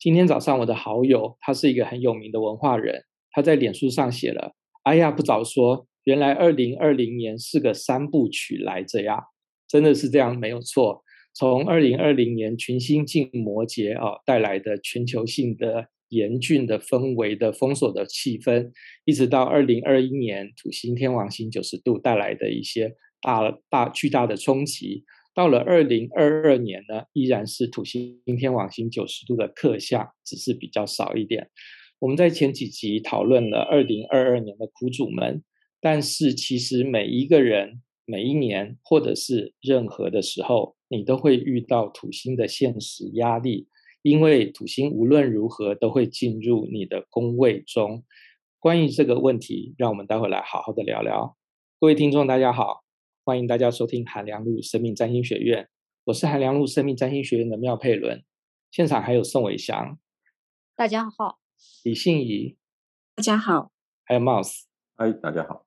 今天早上我的好友，他是一个很有名的文化人，他在脸书上写了：“哎呀，不早说，原来二零二零年是个三部曲来着呀！”真的是这样，没有错。从二零二零年群星进摩羯啊带来的全球性的严峻的氛围的封锁的气氛，一直到二零二一年土星天王星九十度带来的一些大大巨大的冲击。到了二零二二年呢，依然是土星天王星九十度的克相，只是比较少一点。我们在前几集讨论了二零二二年的苦主们，但是其实每一个人每一年或者是任何的时候，你都会遇到土星的现实压力，因为土星无论如何都会进入你的宫位中。关于这个问题，让我们待会来好好的聊聊。各位听众，大家好。欢迎大家收听韩良路生命占星学院，我是韩良路生命占星学院的妙佩伦，现场还有宋伟祥，大家好；李信怡，大家好；还有 Mouse，嗨，大家好。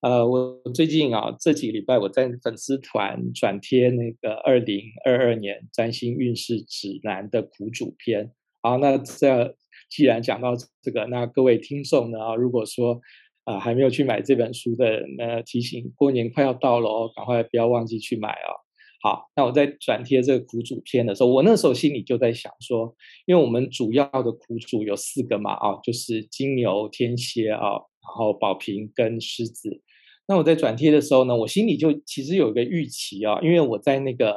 呃，我最近啊，这几个礼拜我在粉丝团转贴那个二零二二年占星运势指南的苦主篇，好，那这。既然讲到这个，那各位听众呢，如果说啊、呃、还没有去买这本书的，那提醒过年快要到了哦，赶快不要忘记去买哦。好，那我在转贴这个苦主篇的时候，我那时候心里就在想说，因为我们主要的苦主有四个嘛，啊，就是金牛、天蝎啊，然后宝瓶跟狮子。那我在转贴的时候呢，我心里就其实有一个预期啊，因为我在那个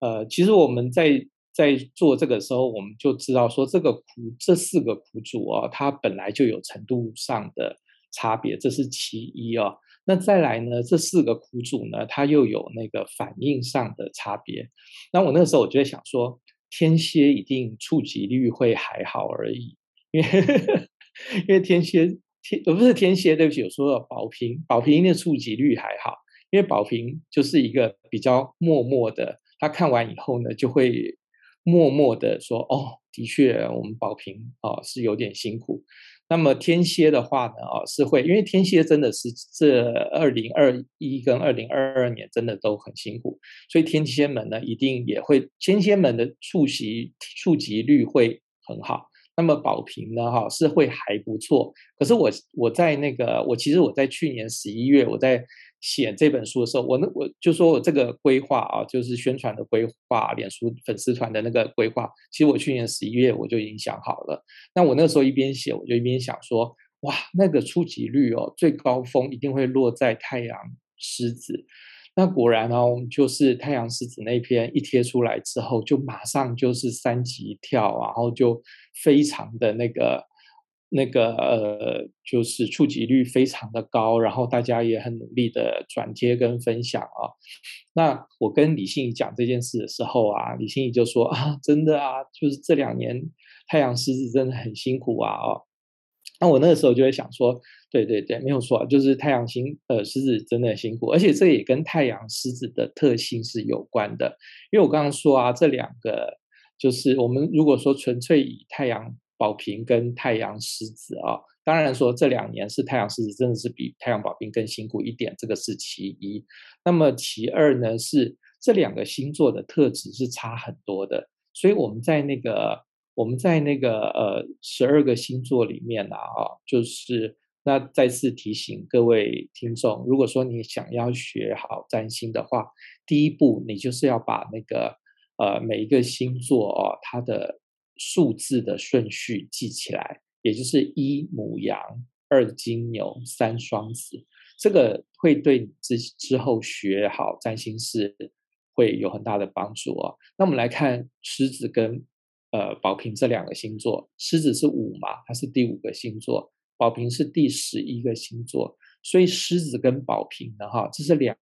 呃，其实我们在。在做这个时候，我们就知道说，这个苦这四个苦主啊，它本来就有程度上的差别，这是其一哦。那再来呢，这四个苦主呢，它又有那个反应上的差别。那我那个时候我就在想说，天蝎一定触及率会还好而已，因为 因为天蝎天呃不是天蝎，对不起，我说了宝瓶，宝瓶的触及率还好，因为宝瓶就是一个比较默默的，他看完以后呢，就会。默默的说：“哦，的确，我们宝瓶啊是有点辛苦。那么天蝎的话呢，啊是会，因为天蝎真的是这二零二一跟二零二二年真的都很辛苦，所以天蝎们呢一定也会，天蝎们的触及触及率会很好。那么保平呢，哈是会还不错。可是我我在那个，我其实我在去年十一月我在。”写这本书的时候，我那我就说我这个规划啊，就是宣传的规划，脸书粉丝团的那个规划，其实我去年十一月我就已经想好了。那我那时候一边写，我就一边想说，哇，那个触及率哦，最高峰一定会落在太阳狮子。那果然哦，就是太阳狮子那篇一贴出来之后，就马上就是三级跳，然后就非常的那个。那个呃，就是触及率非常的高，然后大家也很努力的转贴跟分享啊。那我跟李信怡讲这件事的时候啊，李信怡就说啊，真的啊，就是这两年太阳狮子真的很辛苦啊哦。那我那个时候就会想说，对对对，没有错，就是太阳星呃狮子真的很辛苦，而且这也跟太阳狮子的特性是有关的，因为我刚刚说啊，这两个就是我们如果说纯粹以太阳。宝瓶跟太阳狮子啊，当然说这两年是太阳狮子真的是比太阳宝瓶更辛苦一点，这个是其一。那么其二呢，是这两个星座的特质是差很多的，所以我们在那个我们在那个呃十二个星座里面啊，啊，就是那再次提醒各位听众，如果说你想要学好占星的话，第一步你就是要把那个呃每一个星座哦它的。数字的顺序记起来，也就是一母羊、二金牛、三双子，这个会对你之之后学好占星是会有很大的帮助哦。那我们来看狮子跟呃宝瓶这两个星座，狮子是五嘛，它是第五个星座，宝瓶是第十一个星座，所以狮子跟宝瓶呢，哈，这是两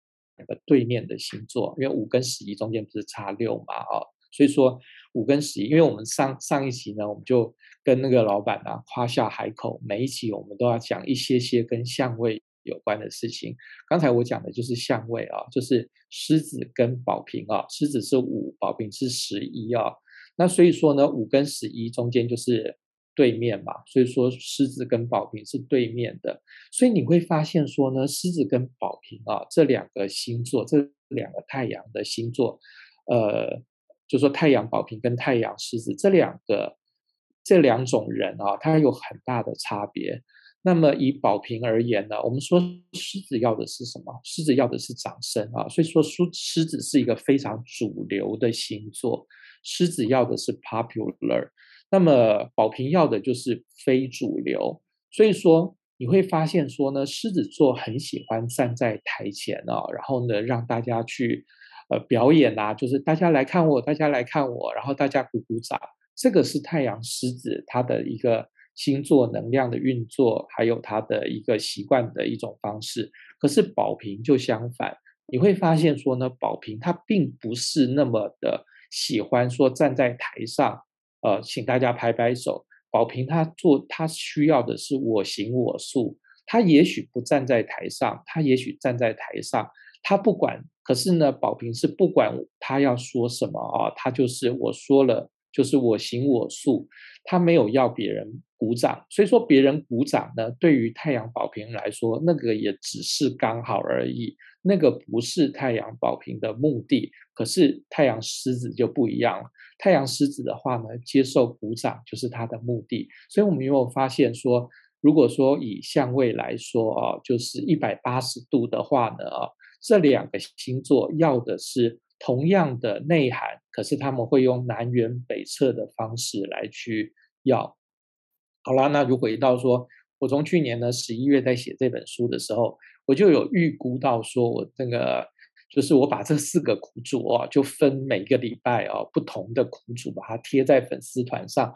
个对面的星座，因为五跟十一中间不是差六嘛，哦。所以说五跟十一，因为我们上上一集呢，我们就跟那个老板呢夸下海口，每一集我们都要讲一些些跟相位有关的事情。刚才我讲的就是相位啊，就是狮子跟宝瓶啊，狮子是五，宝瓶是十一啊。那所以说呢，五跟十一中间就是对面嘛，所以说狮子跟宝瓶是对面的。所以你会发现说呢，狮子跟宝瓶啊这两个星座，这两个太阳的星座，呃，就说太阳宝瓶跟太阳狮子这两个这两种人啊，他有很大的差别。那么以宝瓶而言呢，我们说狮子要的是什么？狮子要的是掌声啊，所以说狮狮子是一个非常主流的星座，狮子要的是 popular，那么宝瓶要的就是非主流。所以说你会发现说呢，狮子座很喜欢站在台前啊，然后呢让大家去呃表演啊，就是大家来看我，大家来看我，然后大家鼓鼓掌，这个是太阳狮子它的一个。星座能量的运作，还有它的一个习惯的一种方式。可是宝瓶就相反，你会发现说呢，宝瓶它并不是那么的喜欢说站在台上，呃，请大家拍拍手。宝瓶它做他需要的是我行我素，他也许不站在台上，他也许站在台上，他不管。可是呢，宝瓶是不管他要说什么啊，他就是我说了。就是我行我素，他没有要别人鼓掌，所以说别人鼓掌呢，对于太阳宝瓶来说，那个也只是刚好而已，那个不是太阳宝瓶的目的。可是太阳狮子就不一样了，太阳狮子的话呢，接受鼓掌就是它的目的。所以我们有没有发现说，如果说以相位来说啊，就是一百八十度的话呢啊，这两个星座要的是。同样的内涵，可是他们会用南辕北辙的方式来去要。好啦，那如果回到说，我从去年呢十一月在写这本书的时候，我就有预估到说，我这个就是我把这四个苦主哦，就分每个礼拜哦不同的苦主，把它贴在粉丝团上，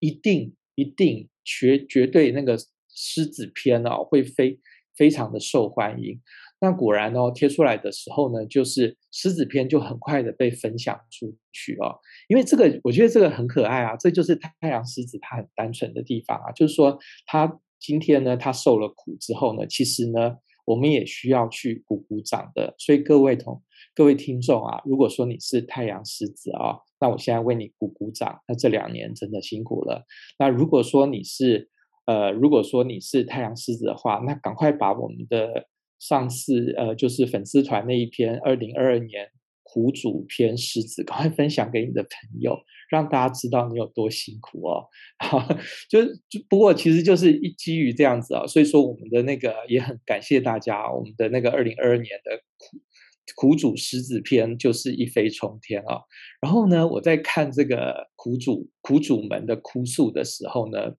一定一定绝绝对那个狮子篇哦会非非常的受欢迎。那果然哦，贴出来的时候呢，就是狮子篇就很快的被分享出去哦。因为这个，我觉得这个很可爱啊，这就是太阳狮子它很单纯的地方啊，就是说它今天呢，它受了苦之后呢，其实呢，我们也需要去鼓鼓掌的。所以各位同各位听众啊，如果说你是太阳狮子啊，那我现在为你鼓鼓掌。那这两年真的辛苦了。那如果说你是呃，如果说你是太阳狮子的话，那赶快把我们的。上次呃，就是粉丝团那一篇二零二二年苦主篇狮子，赶快分享给你的朋友，让大家知道你有多辛苦哦。好，就就不过其实就是一基于这样子啊、所以说我们的那个也很感谢大家，我们的那个二零二二年的苦苦主狮子篇就是一飞冲天啊、然后呢，我在看这个苦主苦主们的哭诉的时候呢。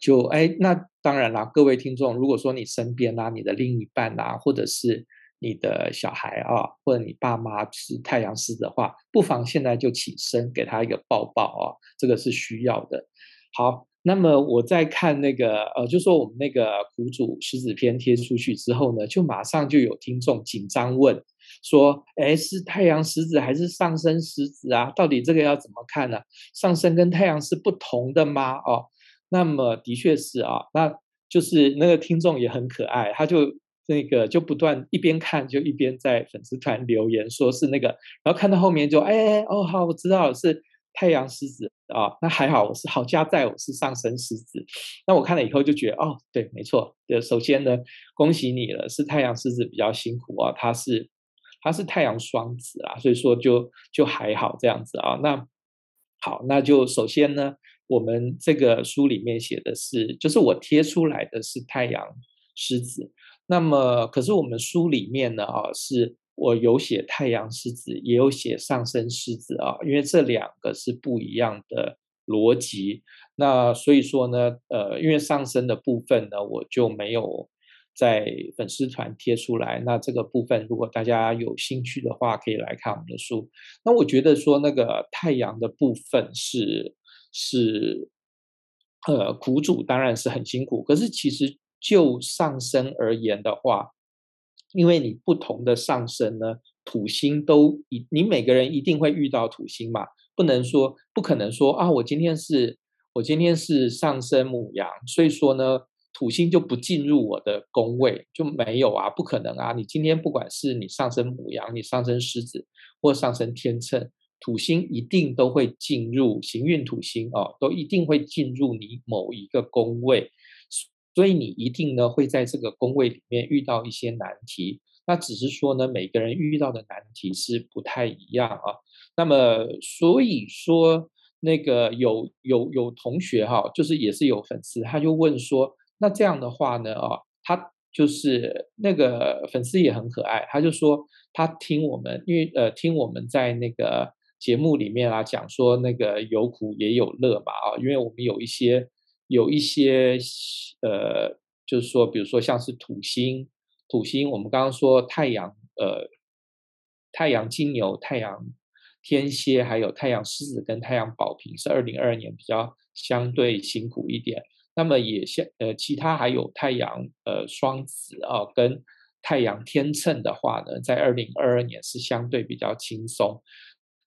就哎，那当然啦，各位听众，如果说你身边啊，你的另一半啊，或者是你的小孩啊，或者你爸妈是太阳狮的话，不妨现在就起身给他一个抱抱啊，这个是需要的。好，那么我在看那个呃，就说我们那个苦主狮子篇贴出去之后呢，就马上就有听众紧张问说，哎，是太阳狮子还是上升狮子啊？到底这个要怎么看呢？上升跟太阳是不同的吗？哦。那么的确是啊，那就是那个听众也很可爱，他就那个就不断一边看就一边在粉丝团留言，说是那个，然后看到后面就哎哦好，我知道了是太阳狮子啊，那还好我是好家在我是上升狮子，那我看了以后就觉得哦对，没错，首先呢恭喜你了，是太阳狮子比较辛苦啊，他是他是太阳双子啊，所以说就就还好这样子啊，那好，那就首先呢。我们这个书里面写的是，就是我贴出来的是太阳狮子。那么，可是我们书里面呢啊，是我有写太阳狮子，也有写上升狮子啊，因为这两个是不一样的逻辑。那所以说呢，呃，因为上升的部分呢，我就没有在粉丝团贴出来。那这个部分，如果大家有兴趣的话，可以来看我们的书。那我觉得说那个太阳的部分是。是，呃，苦主当然是很辛苦。可是其实就上升而言的话，因为你不同的上升呢，土星都一，你每个人一定会遇到土星嘛，不能说不可能说啊，我今天是我今天是上升母羊，所以说呢，土星就不进入我的宫位就没有啊，不可能啊。你今天不管是你上升母羊，你上升狮子，或上升天秤。土星一定都会进入行运土星哦，都一定会进入你某一个宫位，所以你一定呢会在这个宫位里面遇到一些难题。那只是说呢，每个人遇到的难题是不太一样啊。那么所以说，那个有有有同学哈，就是也是有粉丝，他就问说，那这样的话呢啊，他就是那个粉丝也很可爱，他就说他听我们，因为呃听我们在那个节目里面啊讲说那个有苦也有乐嘛啊，因为我们有一些有一些呃，就是说比如说像是土星。土星，我们刚刚说太阳，呃，太阳金牛、太阳天蝎，还有太阳狮子跟太阳宝瓶是二零二二年比较相对辛苦一点。那么也像呃，其他还有太阳呃双子啊，跟太阳天秤的话呢，在二零二二年是相对比较轻松。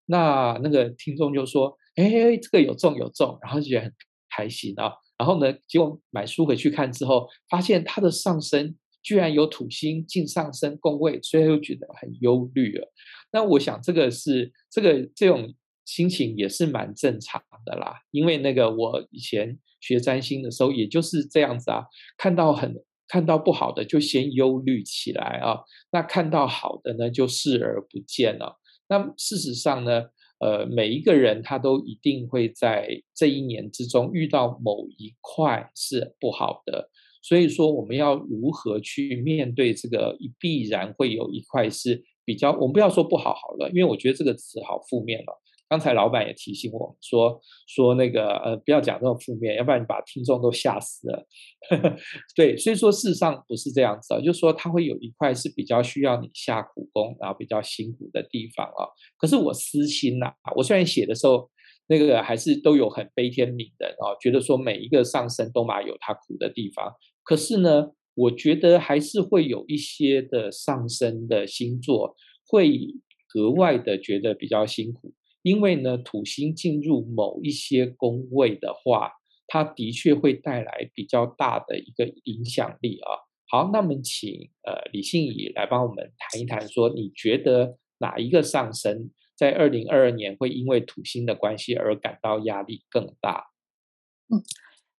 那那个听众就说：“哎，这个有中有中，然后就觉得很开心啊。”然后呢，结果买书回去看之后，发现他的上升。居然有土星进上升宫位，所以又觉得很忧虑了。那我想这个是这个这种心情也是蛮正常的啦。因为那个我以前学占星的时候，也就是这样子啊，看到很看到不好的就先忧虑起来啊，那看到好的呢就视而不见了。那事实上呢，呃，每一个人他都一定会在这一年之中遇到某一块是不好的。所以说，我们要如何去面对这个？必然会有一块是比较，我们不要说不好好了，因为我觉得这个词好负面了。刚才老板也提醒我说，说那个呃，不要讲这种负面，要不然你把听众都吓死了。对，所以说事实上不是这样子啊，就是说它会有一块是比较需要你下苦功，然后比较辛苦的地方啊。可是我私心呐，我虽然写的时候。那个还是都有很悲天悯人啊，觉得说每一个上升都嘛有他苦的地方。可是呢，我觉得还是会有一些的上升的星座会格外的觉得比较辛苦，因为呢，土星进入某一些宫位的话，它的确会带来比较大的一个影响力啊。好，那么请呃李信仪来帮我们谈一谈，说你觉得哪一个上升？在二零二二年会因为土星的关系而感到压力更大。嗯，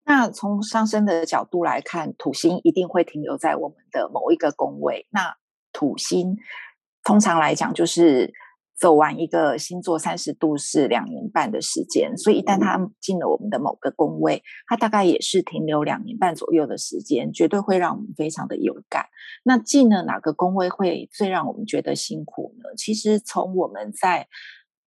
那从上升的角度来看，土星一定会停留在我们的某一个宫位。那土星通常来讲就是。走完一个星座三十度是两年半的时间，所以一旦他进了我们的某个宫位，他大概也是停留两年半左右的时间，绝对会让我们非常的有感。那进了哪个宫位会最让我们觉得辛苦呢？其实从我们在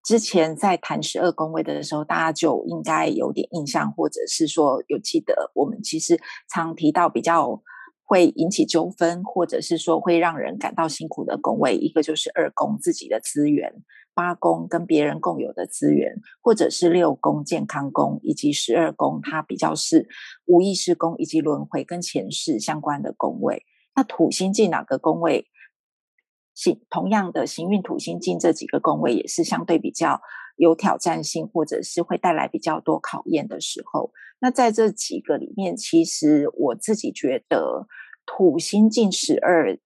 之前在谈十二宫位的时候，大家就应该有点印象，或者是说有记得，我们其实常提到比较。会引起纠纷，或者是说会让人感到辛苦的宫位，一个就是二宫自己的资源，八宫跟别人共有的资源，或者是六宫健康宫，以及十二宫它比较是无意识宫以及轮回跟前世相关的宫位。那土星进哪个宫位？行同样的行运土星进这几个宫位也是相对比较有挑战性，或者是会带来比较多考验的时候。那在这几个里面，其实我自己觉得土星进十二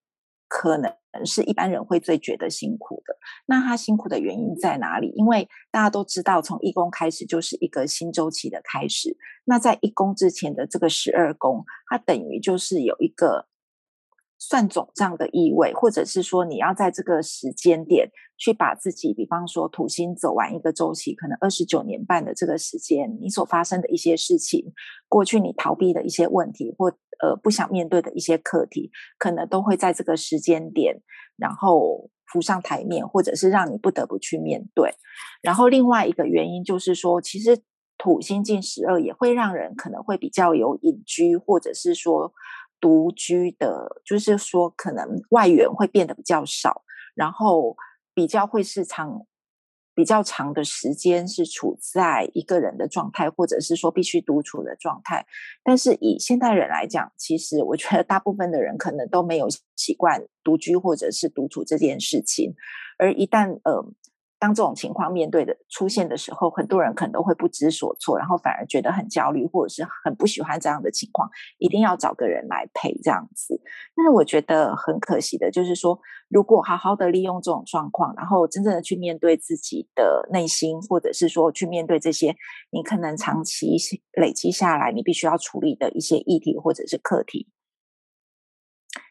可能是一般人会最觉得辛苦的。那他辛苦的原因在哪里？因为大家都知道，从一宫开始就是一个新周期的开始。那在一宫之前的这个十二宫，它等于就是有一个。算总账的意味，或者是说你要在这个时间点去把自己，比方说土星走完一个周期，可能二十九年半的这个时间，你所发生的一些事情，过去你逃避的一些问题，或呃不想面对的一些课题，可能都会在这个时间点，然后浮上台面，或者是让你不得不去面对。然后另外一个原因就是说，其实土星进十二也会让人可能会比较有隐居，或者是说。独居的，就是说可能外援会变得比较少，然后比较会是长比较长的时间是处在一个人的状态，或者是说必须独处的状态。但是以现代人来讲，其实我觉得大部分的人可能都没有习惯独居或者是独处这件事情，而一旦呃。当这种情况面对的出现的时候，很多人可能都会不知所措，然后反而觉得很焦虑，或者是很不喜欢这样的情况，一定要找个人来陪这样子。但是我觉得很可惜的，就是说，如果好好的利用这种状况，然后真正的去面对自己的内心，或者是说去面对这些你可能长期累积下来你必须要处理的一些议题或者是课题，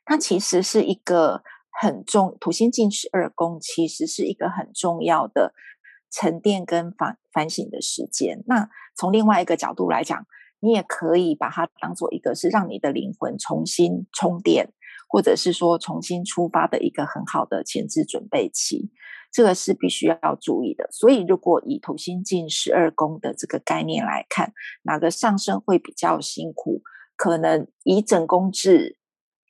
它其实是一个很重，土星进十二宫其实是一个很重要的沉淀跟反反省的时间。那从另外一个角度来讲，你也可以把它当做一个是让你的灵魂重新充电，或者是说重新出发的一个很好的前置准备期。这个是必须要注意的。所以，如果以土星进十二宫的这个概念来看，哪个上升会比较辛苦？可能以整宫制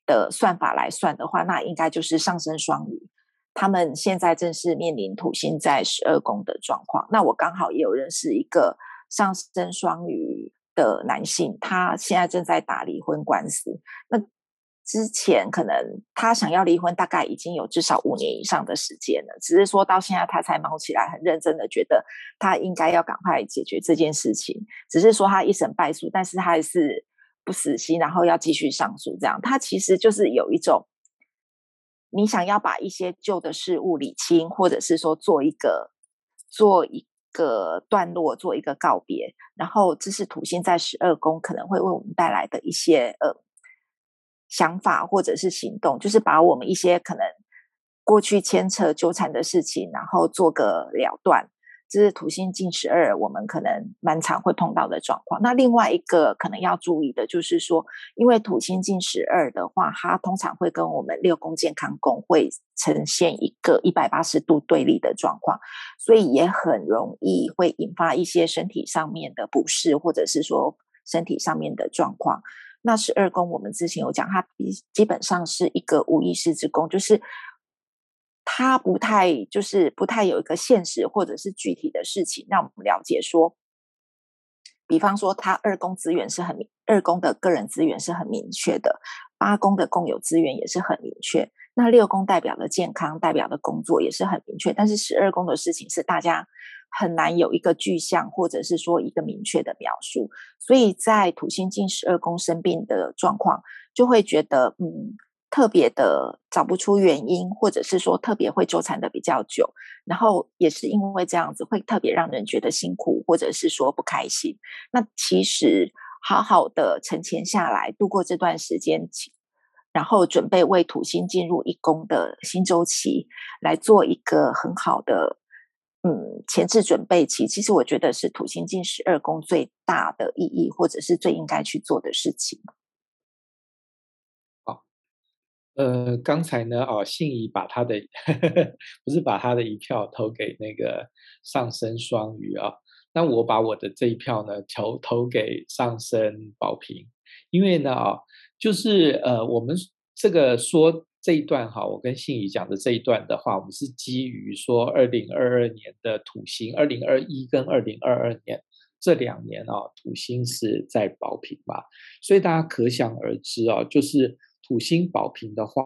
的算法来算的话，那应该就是上升双鱼，他们现在正是面临土星在十二宫的状况。那我刚好也有认识一个上升双鱼的男性，他现在正在打离婚官司。那之前可能他想要离婚，大概已经有至少五年以上的时间了，只是说到现在他才忙起来，很认真的觉得他应该要赶快解决这件事情。只是说他一审败诉，但是他还是。不死心，然后要继续上诉，这样他其实就是有一种，你想要把一些旧的事物理清，或者是说做一个做一个段落，做一个告别，然后这是土星在十二宫可能会为我们带来的一些呃想法或者是行动，就是把我们一些可能过去牵扯纠缠的事情，然后做个了断。这是土星进十二，我们可能蛮常会碰到的状况。那另外一个可能要注意的就是说，因为土星进十二的话，它通常会跟我们六宫健康宫会呈现一个一百八十度对立的状况，所以也很容易会引发一些身体上面的不适，或者是说身体上面的状况。那十二宫我们之前有讲，它基本上是一个无意识之宫，就是。他不太就是不太有一个现实或者是具体的事情让我们了解说，比方说他二宫资源是很明，二宫的个人资源是很明确的，八宫的共有资源也是很明确，那六宫代表的健康代表的工作也是很明确，但是十二宫的事情是大家很难有一个具象或者是说一个明确的描述，所以在土星进十二宫生病的状况，就会觉得嗯。特别的找不出原因，或者是说特别会纠缠的比较久，然后也是因为这样子会特别让人觉得辛苦，或者是说不开心。那其实好好的沉潜下来，度过这段时间，然后准备为土星进入一宫的新周期来做一个很好的嗯前置准备期。其实我觉得是土星进十二宫最大的意义，或者是最应该去做的事情。呃，刚才呢，哦，信仪把他的呵呵 不是把他的一票投给那个上升双鱼啊，那我把我的这一票呢投投给上升宝瓶，因为呢，啊，就是呃，我们这个说这一段哈，我跟信仪讲的这一段的话，我们是基于说二零二二年的土星，二零二一跟二零二二年这两年啊，土星是在宝瓶嘛，所以大家可想而知啊，就是。土星保平的话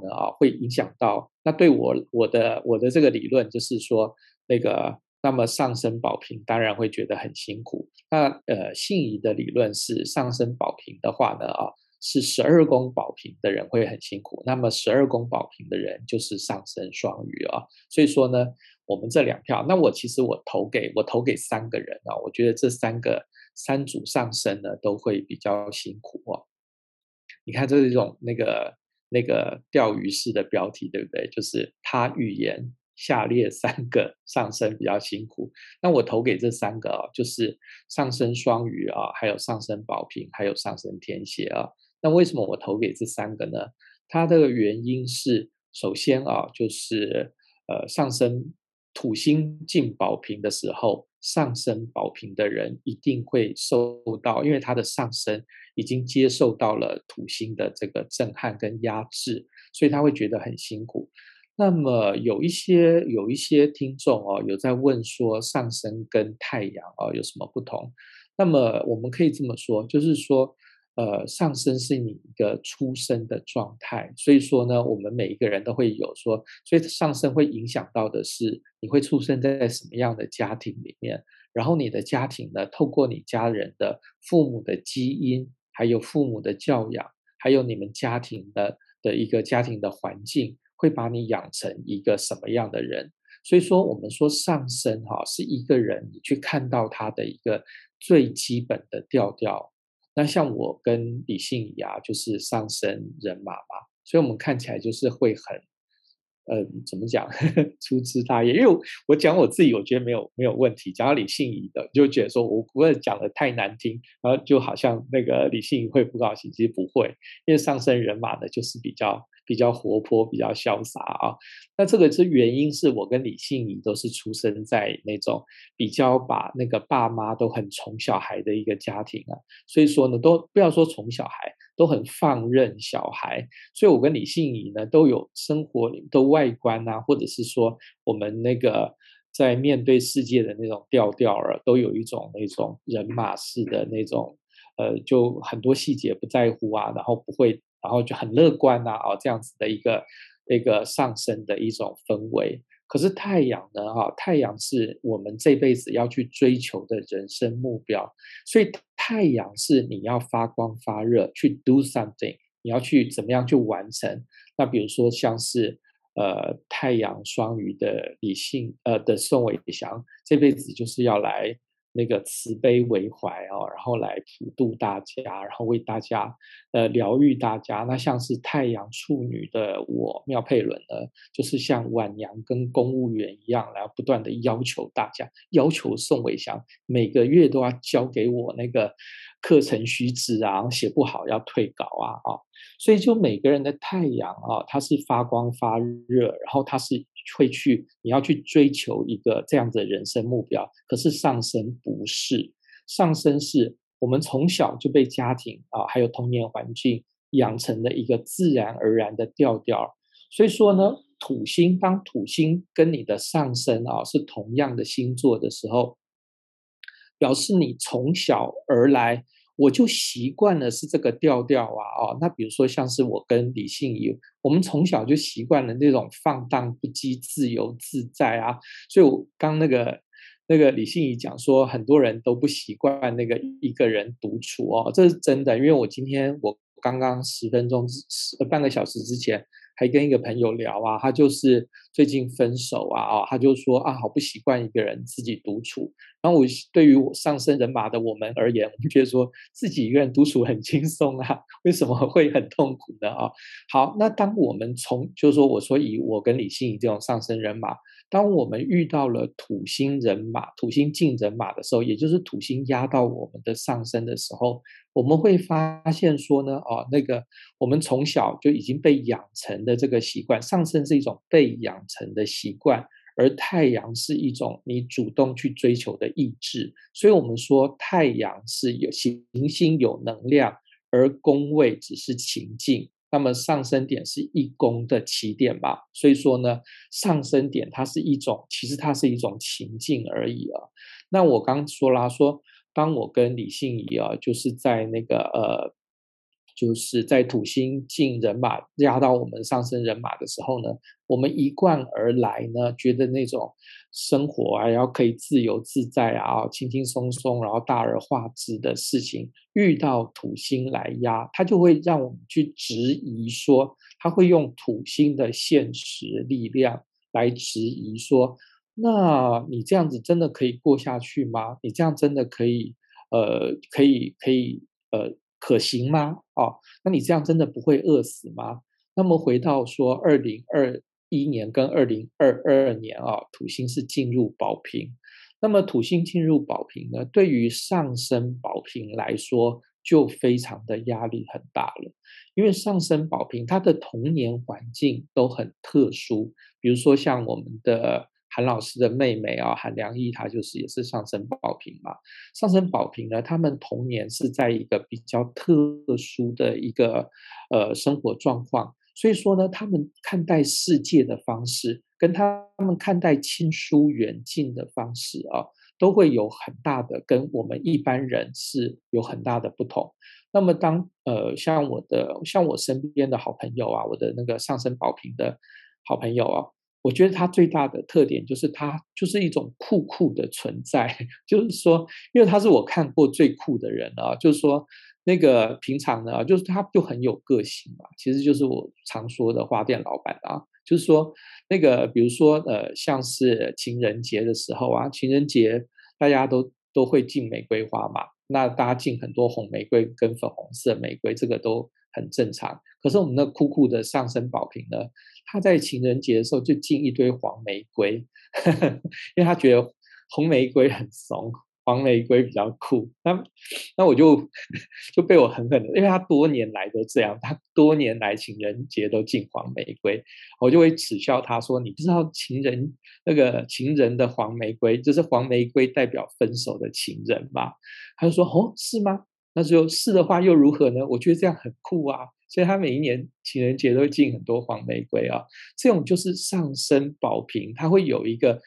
呢，啊，会影响到那对我我的我的这个理论就是说，那个那么上升保平当然会觉得很辛苦。那呃，信仪的理论是上升保平的话呢，啊，是十二宫保平的人会很辛苦。那么十二宫保平的人就是上升双鱼啊。所以说呢，我们这两票，那我其实我投给我投给三个人啊，我觉得这三个三组上升呢都会比较辛苦啊。你看，这是一种那个那个钓鱼式的标题，对不对？就是他预言下列三个上升比较辛苦。那我投给这三个啊，就是上升双鱼啊，还有上升宝瓶，还有上升天蝎啊。那为什么我投给这三个呢？它的原因是，首先啊，就是呃，上升土星进宝瓶的时候，上升宝瓶的人一定会受到，因为他的上升。已经接受到了土星的这个震撼跟压制，所以他会觉得很辛苦。那么有一些有一些听众哦，有在问说上升跟太阳哦有什么不同？那么我们可以这么说，就是说，呃，上升是你一个出生的状态，所以说呢，我们每一个人都会有说，所以上升会影响到的是你会出生在什么样的家庭里面，然后你的家庭呢，透过你家人的父母的基因。还有父母的教养，还有你们家庭的的一个家庭的环境，会把你养成一个什么样的人？所以说，我们说上升哈，是一个人你去看到他的一个最基本的调调。那像我跟李信仪啊，就是上升人马嘛，所以我们看起来就是会很嗯，怎么讲？粗枝大叶，因为我，讲我自己，我觉得没有没有问题。讲到李信仪的，就觉得说我不会讲的太难听，然后就好像那个李信仪会不高兴，其实不会，因为上升人马呢，就是比较比较活泼，比较潇洒啊。那这个是原因，是我跟李信仪都是出生在那种比较把那个爸妈都很宠小孩的一个家庭啊，所以说呢，都不要说宠小孩。都很放任小孩，所以我跟李信仪呢都有生活的外观啊，或者是说我们那个在面对世界的那种调调儿，都有一种那种人马式的那种，呃，就很多细节不在乎啊，然后不会，然后就很乐观啊，哦，这样子的一个一个上升的一种氛围。可是太阳呢？哈，太阳是我们这辈子要去追求的人生目标，所以太阳是你要发光发热，去 do something，你要去怎么样去完成？那比如说像是呃太阳双鱼的理性呃的宋伟祥，这辈子就是要来。那个慈悲为怀哦，然后来普度大家，然后为大家呃疗愈大家。那像是太阳处女的我妙佩伦呢，就是像晚娘跟公务员一样，然后不断的要求大家，要求宋伟祥每个月都要交给我那个课程须知啊，写不好要退稿啊啊。所以就每个人的太阳啊，它是发光发热，然后它是。会去，你要去追求一个这样的人生目标，可是上升不是，上升是我们从小就被家庭啊，还有童年环境养成的一个自然而然的调调。所以说呢，土星当土星跟你的上升啊是同样的星座的时候，表示你从小而来。我就习惯了是这个调调啊，哦，那比如说像是我跟李信仪，我们从小就习惯了那种放荡不羁、自由自在啊，所以我刚那个那个李信仪讲说，很多人都不习惯那个一个人独处哦，这是真的，因为我今天我刚刚十分钟十半个小时之前。还跟一个朋友聊啊，他就是最近分手啊，啊，他就说啊，好不习惯一个人自己独处。然后我对于我上升人马的我们而言，我们觉得说自己一个人独处很轻松啊，为什么会很痛苦呢？啊，好，那当我们从就是说，我说以我跟李欣怡这种上升人马。当我们遇到了土星人马、土星进人马的时候，也就是土星压到我们的上升的时候，我们会发现说呢，哦，那个我们从小就已经被养成的这个习惯，上升是一种被养成的习惯，而太阳是一种你主动去追求的意志。所以，我们说太阳是有行星有能量，而宫位只是情境。那么上升点是一宫的起点吧，所以说呢，上升点它是一种，其实它是一种情境而已啊。那我刚说啦，说当我跟李信仪啊，就是在那个呃。就是在土星进人马压到我们上升人马的时候呢，我们一贯而来呢，觉得那种生活啊，然后可以自由自在啊，轻轻松松，然后大而化之的事情，遇到土星来压，它就会让我们去质疑说，它会用土星的现实力量来质疑说，那你这样子真的可以过下去吗？你这样真的可以，呃，可以，可以，呃。可行吗？哦，那你这样真的不会饿死吗？那么回到说，二零二一年跟二零二二年啊，土星是进入宝瓶。那么土星进入宝瓶呢，对于上升宝瓶来说，就非常的压力很大了。因为上升宝瓶它的童年环境都很特殊，比如说像我们的。韩老师的妹妹啊，韩良义，她就是也是上升宝瓶嘛。上升宝瓶呢，他们童年是在一个比较特殊的一个呃生活状况，所以说呢，他们看待世界的方式，跟他们看待亲疏远近的方式啊，都会有很大的跟我们一般人是有很大的不同。那么当呃像我的像我身边的好朋友啊，我的那个上升宝瓶的好朋友啊。我觉得他最大的特点就是他就是一种酷酷的存在，就是说，因为他是我看过最酷的人啊，就是说，那个平常呢，就是他就很有个性嘛，其实就是我常说的花店老板啊，就是说，那个比如说呃，像是情人节的时候啊，情人节大家都都会进玫瑰花嘛，那大家进很多红玫瑰跟粉红色玫瑰，这个都很正常。可是我们那酷酷的上升宝瓶呢？他在情人节的时候就进一堆黄玫瑰，呵呵，因为他觉得红玫瑰很怂。黄玫瑰比较酷，那那我就 就被我狠狠的，因为他多年来都这样，他多年来情人节都进黄玫瑰，我就会耻笑他说：“你不知道情人那个情人的黄玫瑰，就是黄玫瑰代表分手的情人嘛？”他就说：“哦，是吗？那就是的话又如何呢？我觉得这样很酷啊！所以他每一年情人节都会进很多黄玫瑰啊，这种就是上升宝瓶，它会有一个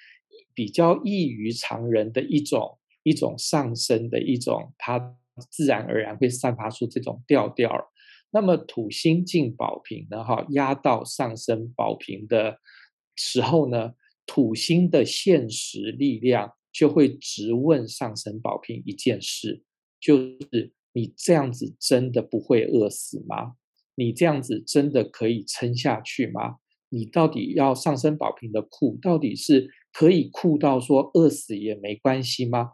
比较异于常人的一种。”一种上升的一种，它自然而然会散发出这种调调。那么土星进宝瓶呢？哈，压到上升宝瓶的时候呢，土星的现实力量就会直问上升宝瓶一件事，就是你这样子真的不会饿死吗？你这样子真的可以撑下去吗？你到底要上升宝瓶的酷，到底是可以酷到说饿死也没关系吗？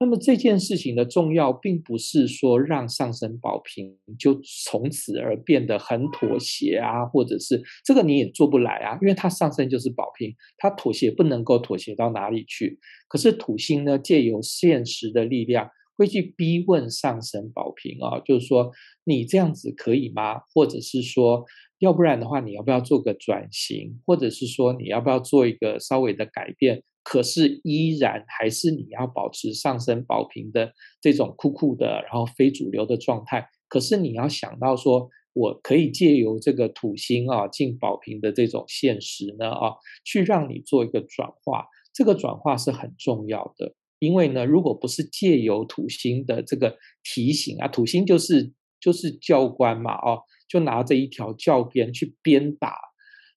那么这件事情的重要，并不是说让上升宝瓶就从此而变得很妥协啊，或者是这个你也做不来啊，因为它上升就是宝瓶，它妥协不能够妥协到哪里去。可是土星呢，借由现实的力量，会去逼问上升宝瓶啊，就是说你这样子可以吗？或者是说，要不然的话，你要不要做个转型？或者是说，你要不要做一个稍微的改变？可是依然还是你要保持上升宝瓶的这种酷酷的，然后非主流的状态。可是你要想到说，我可以借由这个土星啊进宝瓶的这种现实呢啊，去让你做一个转化。这个转化是很重要的，因为呢，如果不是借由土星的这个提醒啊，土星就是就是教官嘛哦，就拿着一条教鞭去鞭打。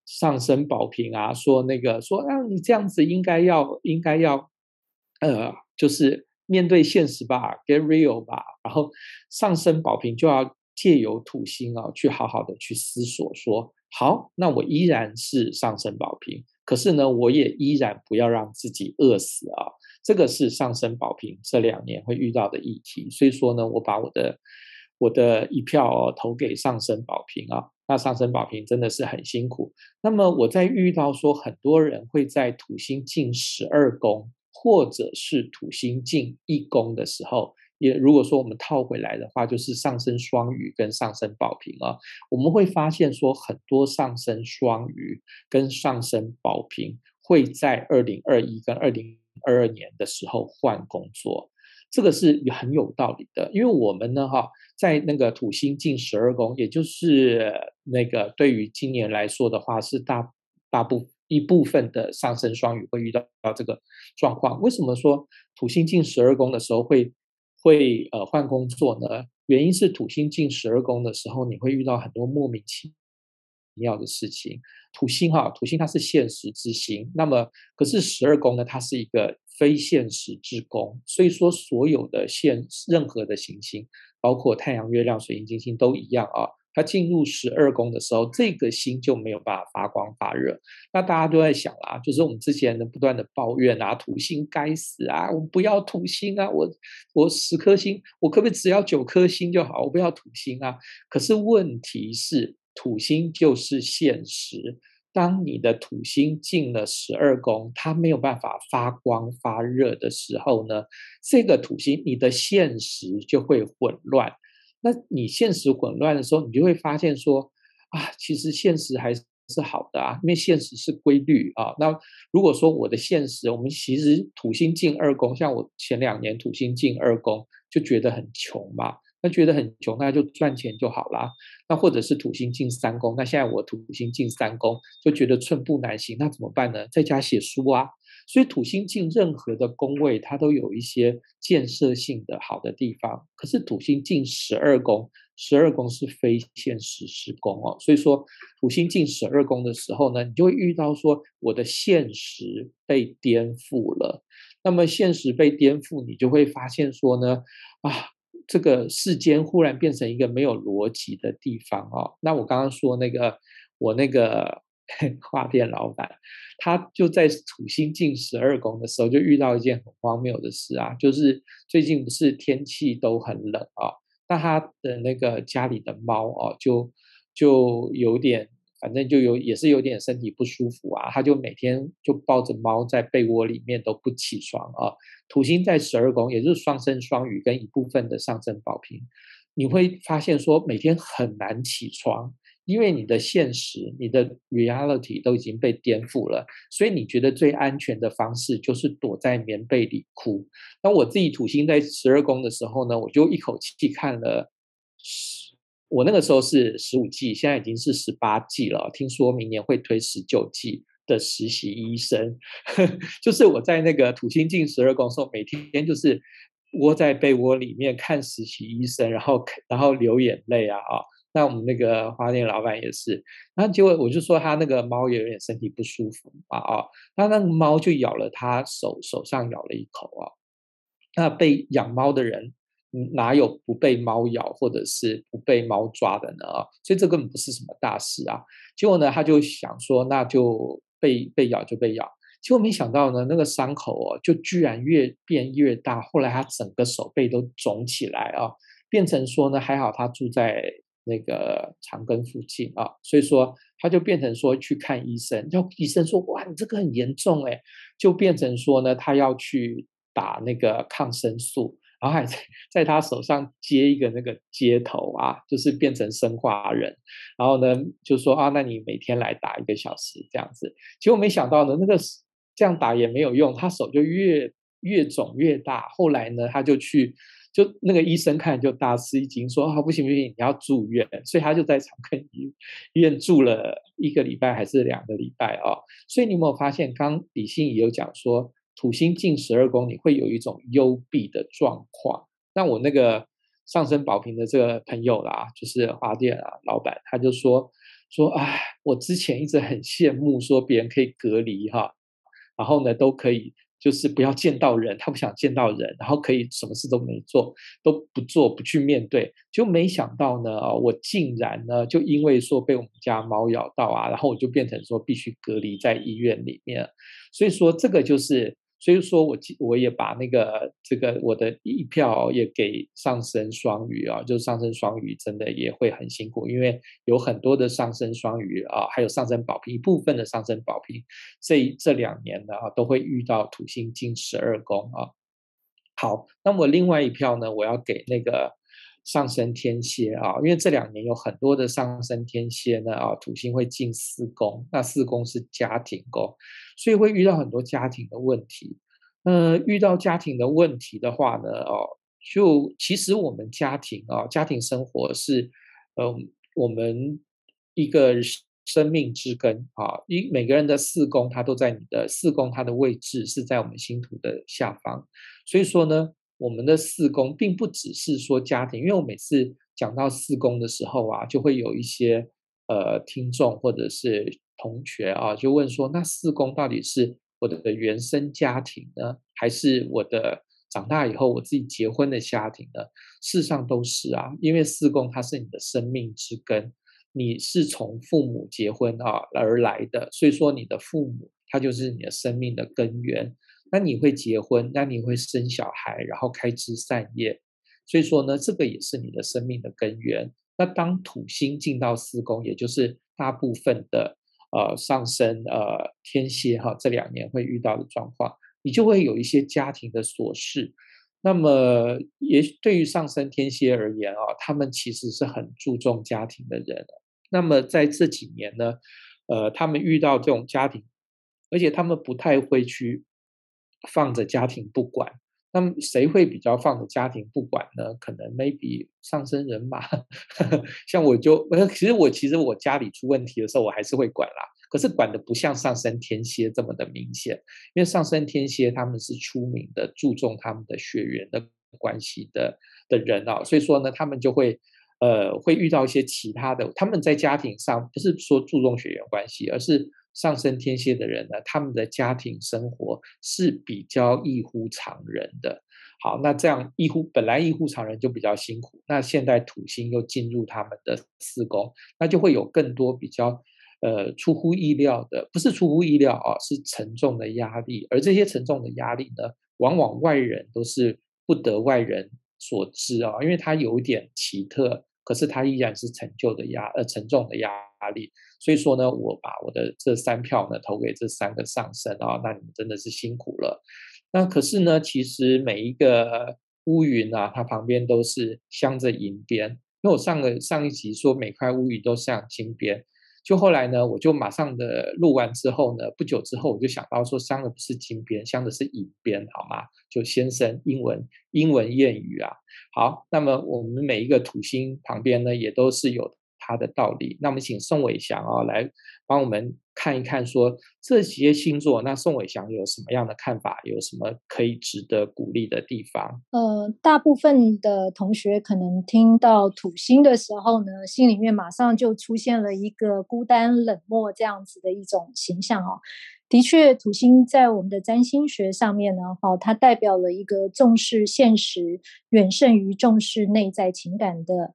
上升宝瓶啊，说那个说啊，你这样子应该要应该要，呃，就是面对现实吧，get real 吧。然后上升宝瓶就要借由土星啊，去好好的去思索说，好，那我依然是上升宝瓶，可是呢，我也依然不要让自己饿死啊。这个是上升宝瓶这两年会遇到的议题。所以说呢，我把我的我的一票投给上升宝瓶啊。那上升宝瓶真的是很辛苦。那么我在遇到说很多人会在土星进十二宫，或者是土星进一宫的时候，也如果说我们套回来的话，就是上升双鱼跟上升宝瓶啊，我们会发现说很多上升双鱼跟上升宝瓶会在二零二一跟二零二二年的时候换工作。这个是很有道理的，因为我们呢，哈，在那个土星进十二宫，也就是那个对于今年来说的话，是大大部一部分的上升双鱼会遇到到这个状况。为什么说土星进十二宫的时候会会呃换工作呢？原因是土星进十二宫的时候，你会遇到很多莫名其妙的事情。土星哈，土星它是现实之星，那么可是十二宫呢，它是一个。非现实之宫，所以说所有的现任何的行星，包括太阳、月亮、水星、金星都一样啊。它进入十二宫的时候，这个星就没有办法发光发热。那大家都在想啦，就是我们之前的不断的抱怨啊，土星该死啊，我不要土星啊，我我十颗星，我可不可以只要九颗星就好？我不要土星啊。可是问题是，土星就是现实。当你的土星进了十二宫，它没有办法发光发热的时候呢，这个土星你的现实就会混乱。那你现实混乱的时候，你就会发现说啊，其实现实还是好的啊，因为现实是规律啊。那如果说我的现实，我们其实土星进二宫，像我前两年土星进二宫，就觉得很穷嘛。那觉得很穷，那就赚钱就好啦。那或者是土星进三宫，那现在我土星进三宫，就觉得寸步难行。那怎么办呢？在家写书啊。所以土星进任何的宫位，它都有一些建设性的好的地方。可是土星进十二宫，十二宫是非现实施宫哦。所以说土星进十二宫的时候呢，你就会遇到说我的现实被颠覆了。那么现实被颠覆，你就会发现说呢，啊。这个世间忽然变成一个没有逻辑的地方哦。那我刚刚说那个我那个 花店老板，他就在土星进十二宫的时候，就遇到一件很荒谬的事啊，就是最近不是天气都很冷啊，那他的那个家里的猫哦，就就有点反正就有也是有点身体不舒服啊，他就每天就抱着猫在被窝里面都不起床啊。土星在十二宫，也就是双生双鱼跟一部分的上升宝瓶，你会发现说每天很难起床，因为你的现实、你的 reality 都已经被颠覆了，所以你觉得最安全的方式就是躲在棉被里哭。那我自己土星在十二宫的时候呢，我就一口气看了。我那个时候是十五季，现在已经是十八季了。听说明年会推十九季的实习医生，就是我在那个土星进十二宫的时候，每天就是窝在被窝里面看实习医生，然后然后流眼泪啊啊！那我们那个花店老板也是，然后结果我就说他那个猫也有点身体不舒服啊啊，那那个猫就咬了他手手上咬了一口啊，那被养猫的人。哪有不被猫咬或者是不被猫抓的呢？所以这根本不是什么大事啊。结果呢，他就想说，那就被被咬就被咬。结果没想到呢，那个伤口哦，就居然越变越大。后来他整个手背都肿起来啊，变成说呢，还好他住在那个长庚附近啊，所以说他就变成说去看医生。然后医生说，哇，你这个很严重哎，就变成说呢，他要去打那个抗生素。然后还在在他手上接一个那个接头啊，就是变成生化人。然后呢，就说啊，那你每天来打一个小时这样子。结果没想到呢，那个这样打也没有用，他手就越越肿越大。后来呢，他就去，就那个医生看就大吃一惊，说啊，不行不行，你要住院。所以他就在长庚医院住了一个礼拜还是两个礼拜啊。所以你有没有发现，刚李欣也有讲说。土星进十二宫，你会有一种幽闭的状况。那我那个上升宝瓶的这个朋友啦，就是花店啊老板，他就说说，哎，我之前一直很羡慕，说别人可以隔离哈，然后呢都可以，就是不要见到人，他不想见到人，然后可以什么事都没做，都不做，不去面对，就没想到呢，我竟然呢，就因为说被我们家猫咬到啊，然后我就变成说必须隔离在医院里面，所以说这个就是。所以说我我也把那个这个我的一票也给上升双鱼啊，就上升双鱼真的也会很辛苦，因为有很多的上升双鱼啊，还有上升宝瓶一部分的上升宝瓶，这这两年呢啊都会遇到土星进十二宫啊。好，那么另外一票呢，我要给那个。上升天蝎啊，因为这两年有很多的上升天蝎呢啊，土星会进四宫，那四宫是家庭宫，所以会遇到很多家庭的问题。呃，遇到家庭的问题的话呢，哦，就其实我们家庭啊，家庭生活是，嗯、呃，我们一个生命之根啊，一每个人的四宫，它都在你的四宫，它的位置是在我们星图的下方，所以说呢。我们的四宫并不只是说家庭，因为我每次讲到四宫的时候啊，就会有一些呃听众或者是同学啊，就问说，那四宫到底是我的原生家庭呢，还是我的长大以后我自己结婚的家庭呢？事实上都是啊，因为四宫它是你的生命之根，你是从父母结婚啊而来的，所以说你的父母他就是你的生命的根源。那你会结婚，那你会生小孩，然后开枝散叶，所以说呢，这个也是你的生命的根源。那当土星进到四宫，也就是大部分的呃上升呃天蝎哈，这两年会遇到的状况，你就会有一些家庭的琐事。那么也对于上升天蝎而言啊，他们其实是很注重家庭的人。那么在这几年呢，呃，他们遇到这种家庭，而且他们不太会去。放着家庭不管，那么谁会比较放着家庭不管呢？可能 maybe 上升人马，像我就，其实我其实我家里出问题的时候，我还是会管啦。可是管的不像上升天蝎这么的明显，因为上升天蝎他们是出名的注重他们的血缘的关系的的人啊，所以说呢，他们就会呃会遇到一些其他的，他们在家庭上不是说注重血缘关系，而是。上升天蝎的人呢，他们的家庭生活是比较异乎常人的。好，那这样异乎本来异乎常人就比较辛苦，那现在土星又进入他们的四宫，那就会有更多比较呃出乎意料的，不是出乎意料啊，是沉重的压力。而这些沉重的压力呢，往往外人都是不得外人所知啊，因为它有点奇特，可是它依然是陈旧的压呃沉重的压力。所以说呢，我把我的这三票呢投给这三个上升啊，那你们真的是辛苦了。那可是呢，其实每一个乌云啊，它旁边都是镶着银边。因为我上个上一集说每块乌云都像金边。就后来呢，我就马上的录完之后呢，不久之后我就想到说，镶的不是金边，镶的是银边，好吗？就先生英文英文谚语啊。好，那么我们每一个土星旁边呢，也都是有它的道理。那么请宋伟祥啊来帮我们看一看，说这些星座，那宋伟祥有什么样的看法？有什么可以值得鼓励的地方？呃，大部分的同学可能听到土星的时候呢，心里面马上就出现了一个孤单冷漠这样子的一种形象哦。的确，土星在我们的占星学上面呢，哈，它代表了一个重视现实远胜于重视内在情感的。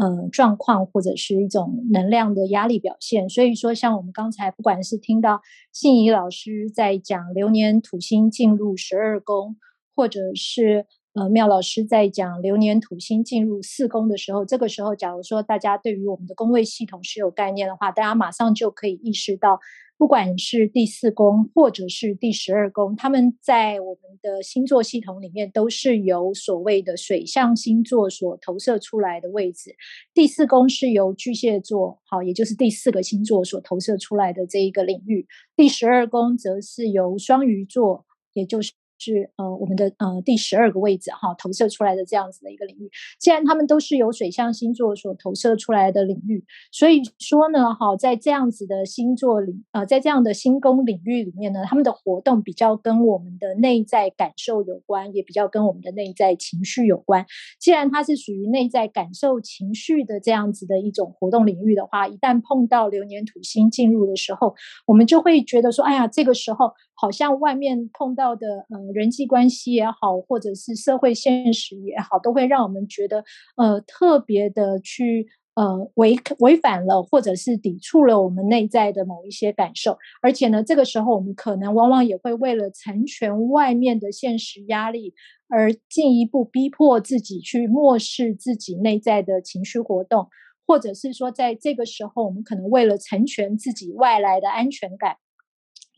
呃，状况或者是一种能量的压力表现。所以说，像我们刚才不管是听到信怡老师在讲流年土星进入十二宫，或者是呃妙老师在讲流年土星进入四宫的时候，这个时候，假如说大家对于我们的宫位系统是有概念的话，大家马上就可以意识到。不管是第四宫或者是第十二宫，他们在我们的星座系统里面都是由所谓的水象星座所投射出来的位置。第四宫是由巨蟹座，好，也就是第四个星座所投射出来的这一个领域。第十二宫则是由双鱼座，也就是。是呃，我们的呃第十二个位置哈，投射出来的这样子的一个领域。既然他们都是由水象星座所投射出来的领域，所以说呢，哈，在这样子的星座里，呃，在这样的星宫领域里面呢，他们的活动比较跟我们的内在感受有关，也比较跟我们的内在情绪有关。既然它是属于内在感受情绪的这样子的一种活动领域的话，一旦碰到流年土星进入的时候，我们就会觉得说，哎呀，这个时候。好像外面碰到的，呃，人际关系也好，或者是社会现实也好，都会让我们觉得，呃，特别的去，呃，违违反了，或者是抵触了我们内在的某一些感受。而且呢，这个时候我们可能往往也会为了成全外面的现实压力，而进一步逼迫自己去漠视自己内在的情绪活动，或者是说，在这个时候，我们可能为了成全自己外来的安全感。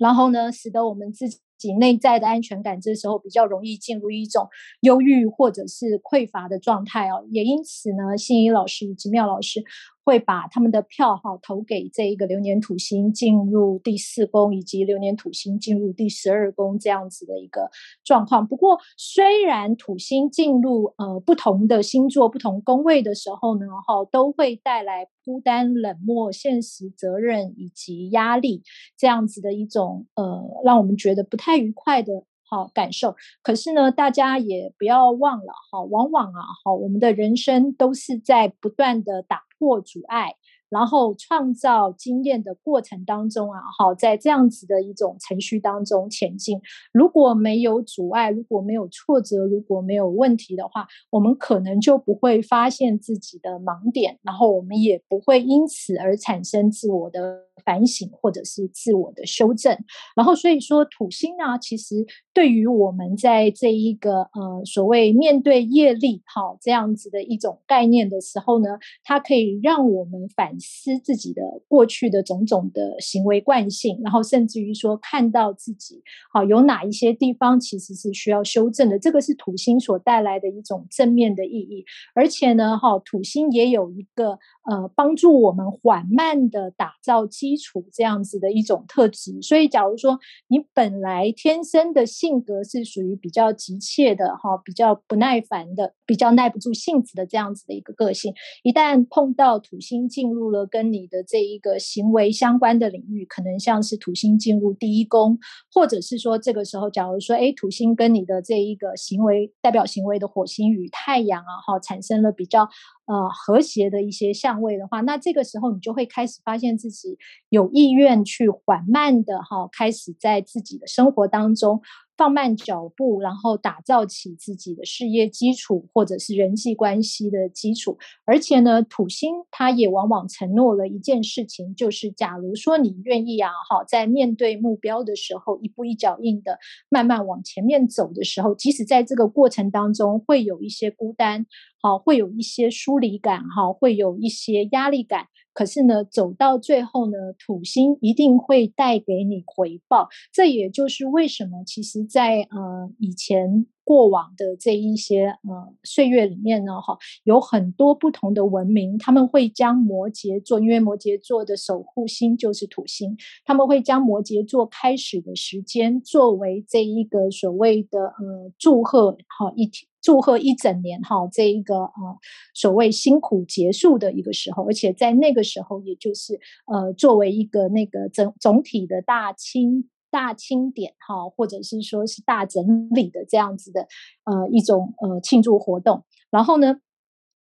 然后呢，使得我们自己内在的安全感，这时候比较容易进入一种忧郁或者是匮乏的状态哦。也因此呢，心仪老师以及妙老师。会把他们的票哈投给这一个流年土星进入第四宫，以及流年土星进入第十二宫这样子的一个状况。不过，虽然土星进入呃不同的星座、不同宫位的时候呢，哈都会带来孤单、冷漠、现实责任以及压力这样子的一种呃让我们觉得不太愉快的。好感受，可是呢，大家也不要忘了哈，往往啊，哈，我们的人生都是在不断的打破阻碍。然后创造经验的过程当中啊，好，在这样子的一种程序当中前进。如果没有阻碍，如果没有挫折，如果没有问题的话，我们可能就不会发现自己的盲点，然后我们也不会因此而产生自我的反省或者是自我的修正。然后所以说，土星呢，其实对于我们在这一个呃所谓面对业力好这样子的一种概念的时候呢，它可以让我们反。思自己的过去的种种的行为惯性，然后甚至于说看到自己好有哪一些地方其实是需要修正的，这个是土星所带来的一种正面的意义。而且呢，哈土星也有一个呃帮助我们缓慢的打造基础这样子的一种特质。所以，假如说你本来天生的性格是属于比较急切的哈，比较不耐烦的，比较耐不住性子的这样子的一个个性，一旦碰到土星进入了跟你的这一个行为相关的领域，可能像是土星进入第一宫，或者是说这个时候，假如说，哎，土星跟你的这一个行为代表行为的火星与太阳啊，哈，产生了比较呃和谐的一些相位的话，那这个时候你就会开始发现自己有意愿去缓慢的哈，开始在自己的生活当中。放慢脚步，然后打造起自己的事业基础，或者是人际关系的基础。而且呢，土星它也往往承诺了一件事情，就是假如说你愿意啊，好，在面对目标的时候，一步一脚印的慢慢往前面走的时候，即使在这个过程当中会有一些孤单，好，会有一些疏离感，哈，会有一些压力感。可是呢，走到最后呢，土星一定会带给你回报。这也就是为什么，其实在，呃以前过往的这一些呃岁月里面呢，哈，有很多不同的文明，他们会将摩羯座，因为摩羯座的守护星就是土星，他们会将摩羯座开始的时间作为这一个所谓的呃祝贺，哈一天。祝贺一整年哈，这一个呃所谓辛苦结束的一个时候，而且在那个时候，也就是呃作为一个那个整总体的大清大清点哈，或者是说是大整理的这样子的呃一种呃庆祝活动。然后呢，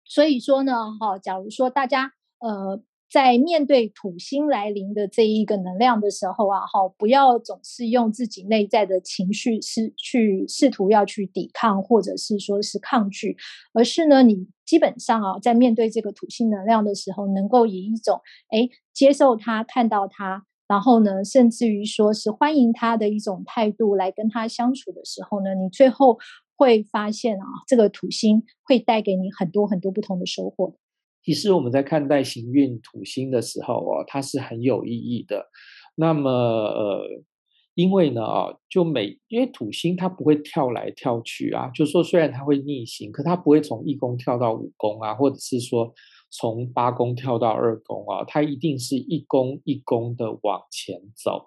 所以说呢哈，假如说大家呃。在面对土星来临的这一个能量的时候啊，哈，不要总是用自己内在的情绪是去试图要去抵抗，或者是说是抗拒，而是呢，你基本上啊，在面对这个土星能量的时候，能够以一种诶接受它、看到它，然后呢，甚至于说是欢迎它的一种态度来跟它相处的时候呢，你最后会发现啊，这个土星会带给你很多很多不同的收获。其实我们在看待行运土星的时候哦，它是很有意义的。那么呃，因为呢啊，就每因为土星它不会跳来跳去啊，就说虽然它会逆行，可它不会从一宫跳到五宫啊，或者是说从八宫跳到二宫啊，它一定是一宫一宫的往前走。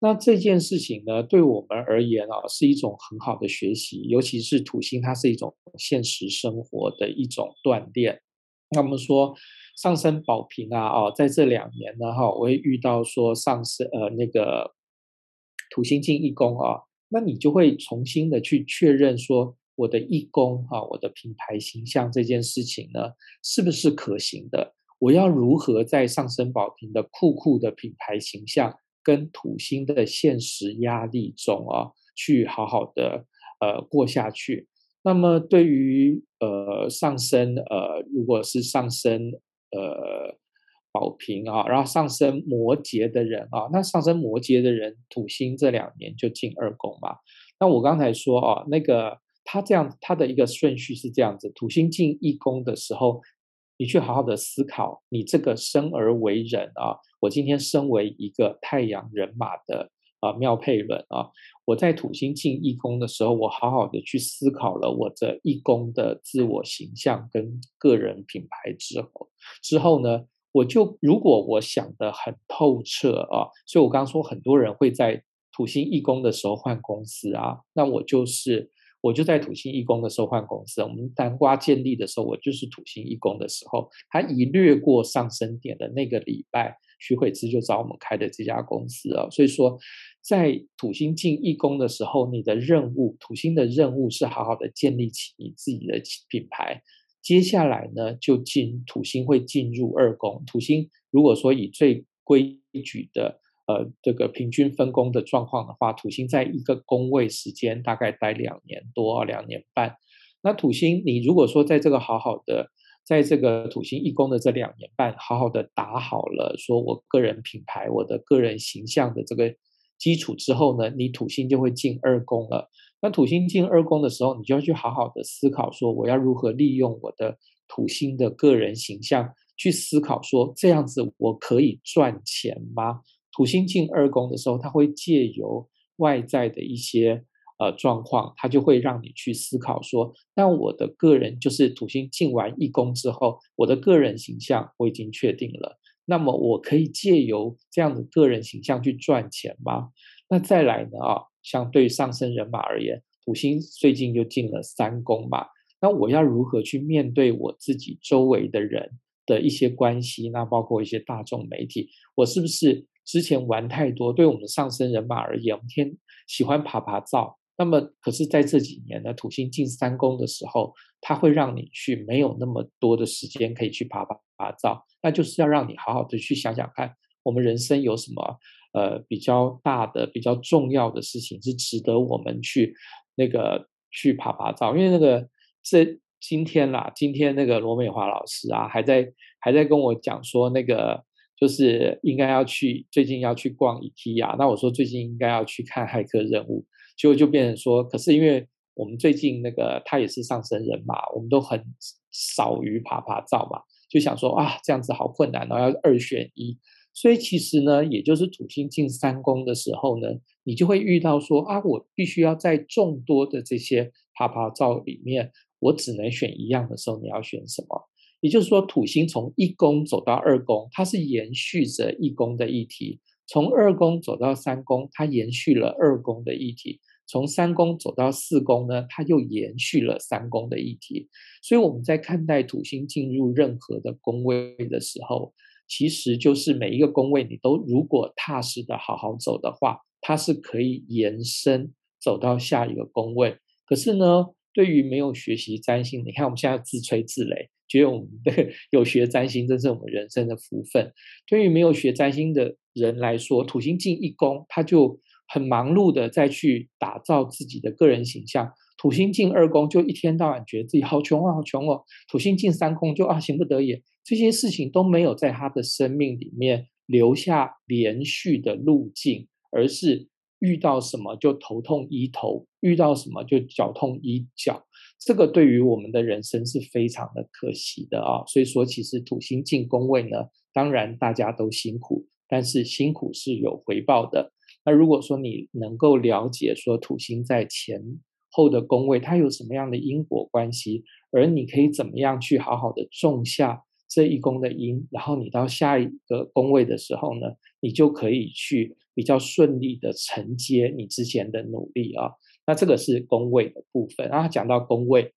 那这件事情呢，对我们而言啊，是一种很好的学习，尤其是土星，它是一种现实生活的一种锻炼。那我们说上升宝瓶啊，哦，在这两年呢，哈，我会遇到说上升呃那个土星进一宫啊，那你就会重新的去确认说我的一宫啊，我的品牌形象这件事情呢，是不是可行的？我要如何在上升宝瓶的酷酷的品牌形象跟土星的现实压力中啊，去好好的呃过下去？那么对于呃上升呃如果是上升呃宝瓶啊，然后上升摩羯的人啊，那上升摩羯的人土星这两年就进二宫嘛。那我刚才说啊，那个他这样他的一个顺序是这样子：土星进一宫的时候，你去好好的思考，你这个生而为人啊，我今天身为一个太阳人马的。啊，妙配论啊！我在土星进一宫的时候，我好好的去思考了我这一宫的自我形象跟个人品牌之后，之后呢，我就如果我想得很透彻啊，所以我刚刚说很多人会在土星一宫的时候换公司啊，那我就是我就在土星一宫的时候换公司。我们南瓜建立的时候，我就是土星一宫的时候，他一掠过上升点的那个礼拜，徐慧芝就找我们开的这家公司啊，所以说。在土星进一宫的时候，你的任务，土星的任务是好好的建立起你自己的品牌。接下来呢，就进土星会进入二宫。土星如果说以最规矩的呃这个平均分工的状况的话，土星在一个宫位时间大概待两年多，两年半。那土星你如果说在这个好好的，在这个土星一宫的这两年半，好好的打好了，说我个人品牌，我的个人形象的这个。基础之后呢，你土星就会进二宫了。那土星进二宫的时候，你就要去好好的思考，说我要如何利用我的土星的个人形象去思考，说这样子我可以赚钱吗？土星进二宫的时候，它会借由外在的一些呃状况，它就会让你去思考说，那我的个人就是土星进完一宫之后，我的个人形象我已经确定了。那么我可以借由这样的个人形象去赚钱吗？那再来呢？啊，相对于上升人马而言，土星最近就进了三宫嘛。那我要如何去面对我自己周围的人的一些关系？那包括一些大众媒体，我是不是之前玩太多？对我们上升人马而言，我们天喜欢爬爬照。那么，可是在这几年呢，土星进三宫的时候，它会让你去没有那么多的时间可以去爬爬爬照，那就是要让你好好的去想想看，我们人生有什么呃比较大的、比较重要的事情是值得我们去那个去爬爬照。因为那个这今天啦，今天那个罗美华老师啊，还在还在跟我讲说，那个就是应该要去最近要去逛 IKEA，那我说最近应该要去看骇客任务。就就变成说，可是因为我们最近那个他也是上升人嘛，我们都很少于爬爬照嘛，就想说啊，这样子好困难，然后要二选一。所以其实呢，也就是土星进三宫的时候呢，你就会遇到说啊，我必须要在众多的这些爬爬照里面，我只能选一样的时候，你要选什么？也就是说，土星从一宫走到二宫，它是延续着一宫的议题；从二宫走到三宫，它延续了二宫的议题；从三宫走到四宫呢，它又延续了三宫的议题。所以我们在看待土星进入任何的宫位的时候，其实就是每一个宫位，你都如果踏实的好好走的话，它是可以延伸走到下一个宫位。可是呢，对于没有学习占星，你看我们现在自吹自擂，觉得我们的 有学占星，这是我们人生的福分。对于没有学占星的人来说，土星进一宫，他就很忙碌的再去打造自己的个人形象。土星进二宫，就一天到晚觉得自己好穷啊，好穷哦。土星进三宫，就啊，行不得也。这些事情都没有在他的生命里面留下连续的路径，而是遇到什么就头痛医头，遇到什么就脚痛医脚。这个对于我们的人生是非常的可惜的啊。所以说，其实土星进宫位呢，当然大家都辛苦，但是辛苦是有回报的。那如果说你能够了解说土星在前后的宫位，它有什么样的因果关系，而你可以怎么样去好好的种下这一宫的因，然后你到下一个宫位的时候呢，你就可以去比较顺利的承接你之前的努力啊。那这个是宫位的部分。然后讲到宫位，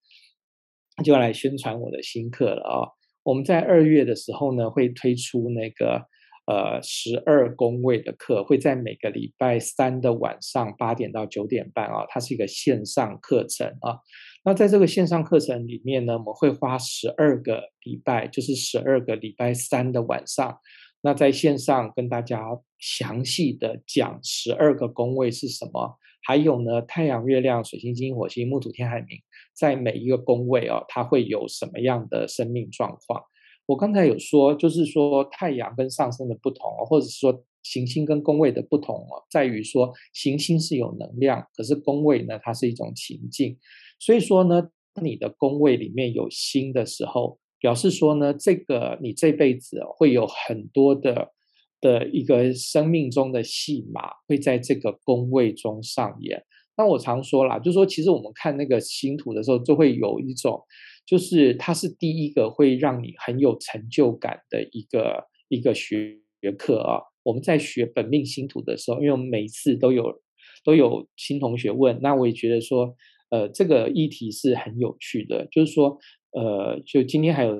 就要来宣传我的新课了啊。我们在二月的时候呢，会推出那个。呃，十二宫位的课会在每个礼拜三的晚上八点到九点半啊，它是一个线上课程啊。那在这个线上课程里面呢，我们会花十二个礼拜，就是十二个礼拜三的晚上，那在线上跟大家详细的讲十二个宫位是什么，还有呢，太阳、月亮、水星、金、火星、木土天海冥，在每一个宫位哦，它会有什么样的生命状况。我刚才有说，就是说太阳跟上升的不同，或者是说行星跟宫位的不同哦，在于说行星是有能量，可是宫位呢，它是一种情境。所以说呢，你的宫位里面有星的时候，表示说呢，这个你这辈子会有很多的的一个生命中的戏码会在这个宫位中上演。那我常说啦，就是说其实我们看那个星图的时候，就会有一种。就是它是第一个会让你很有成就感的一个一个学学课啊。我们在学本命星图的时候，因为我们每次都有都有新同学问，那我也觉得说，呃，这个议题是很有趣的。就是说，呃，就今天还有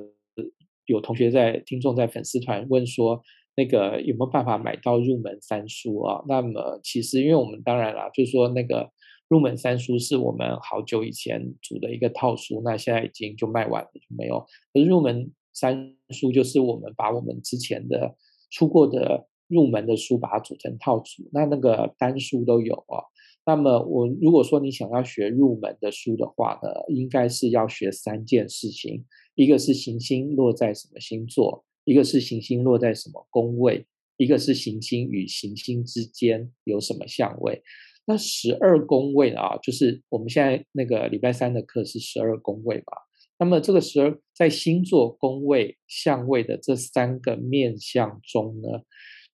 有同学在听众在粉丝团问说，那个有没有办法买到入门三书啊？那么其实因为我们当然啦，就是说那个。入门三书是我们好久以前组的一个套书，那现在已经就卖完了，就没有。可是入门三书就是我们把我们之前的出过的入门的书，把它组成套组，那那个单书都有啊。那么我如果说你想要学入门的书的话呢，应该是要学三件事情：一个是行星落在什么星座，一个是行星落在什么宫位，一个是行星与行星之间有什么相位。那十二宫位啊，就是我们现在那个礼拜三的课是十二宫位吧？那么这个十二在星座宫位相位的这三个面相中呢，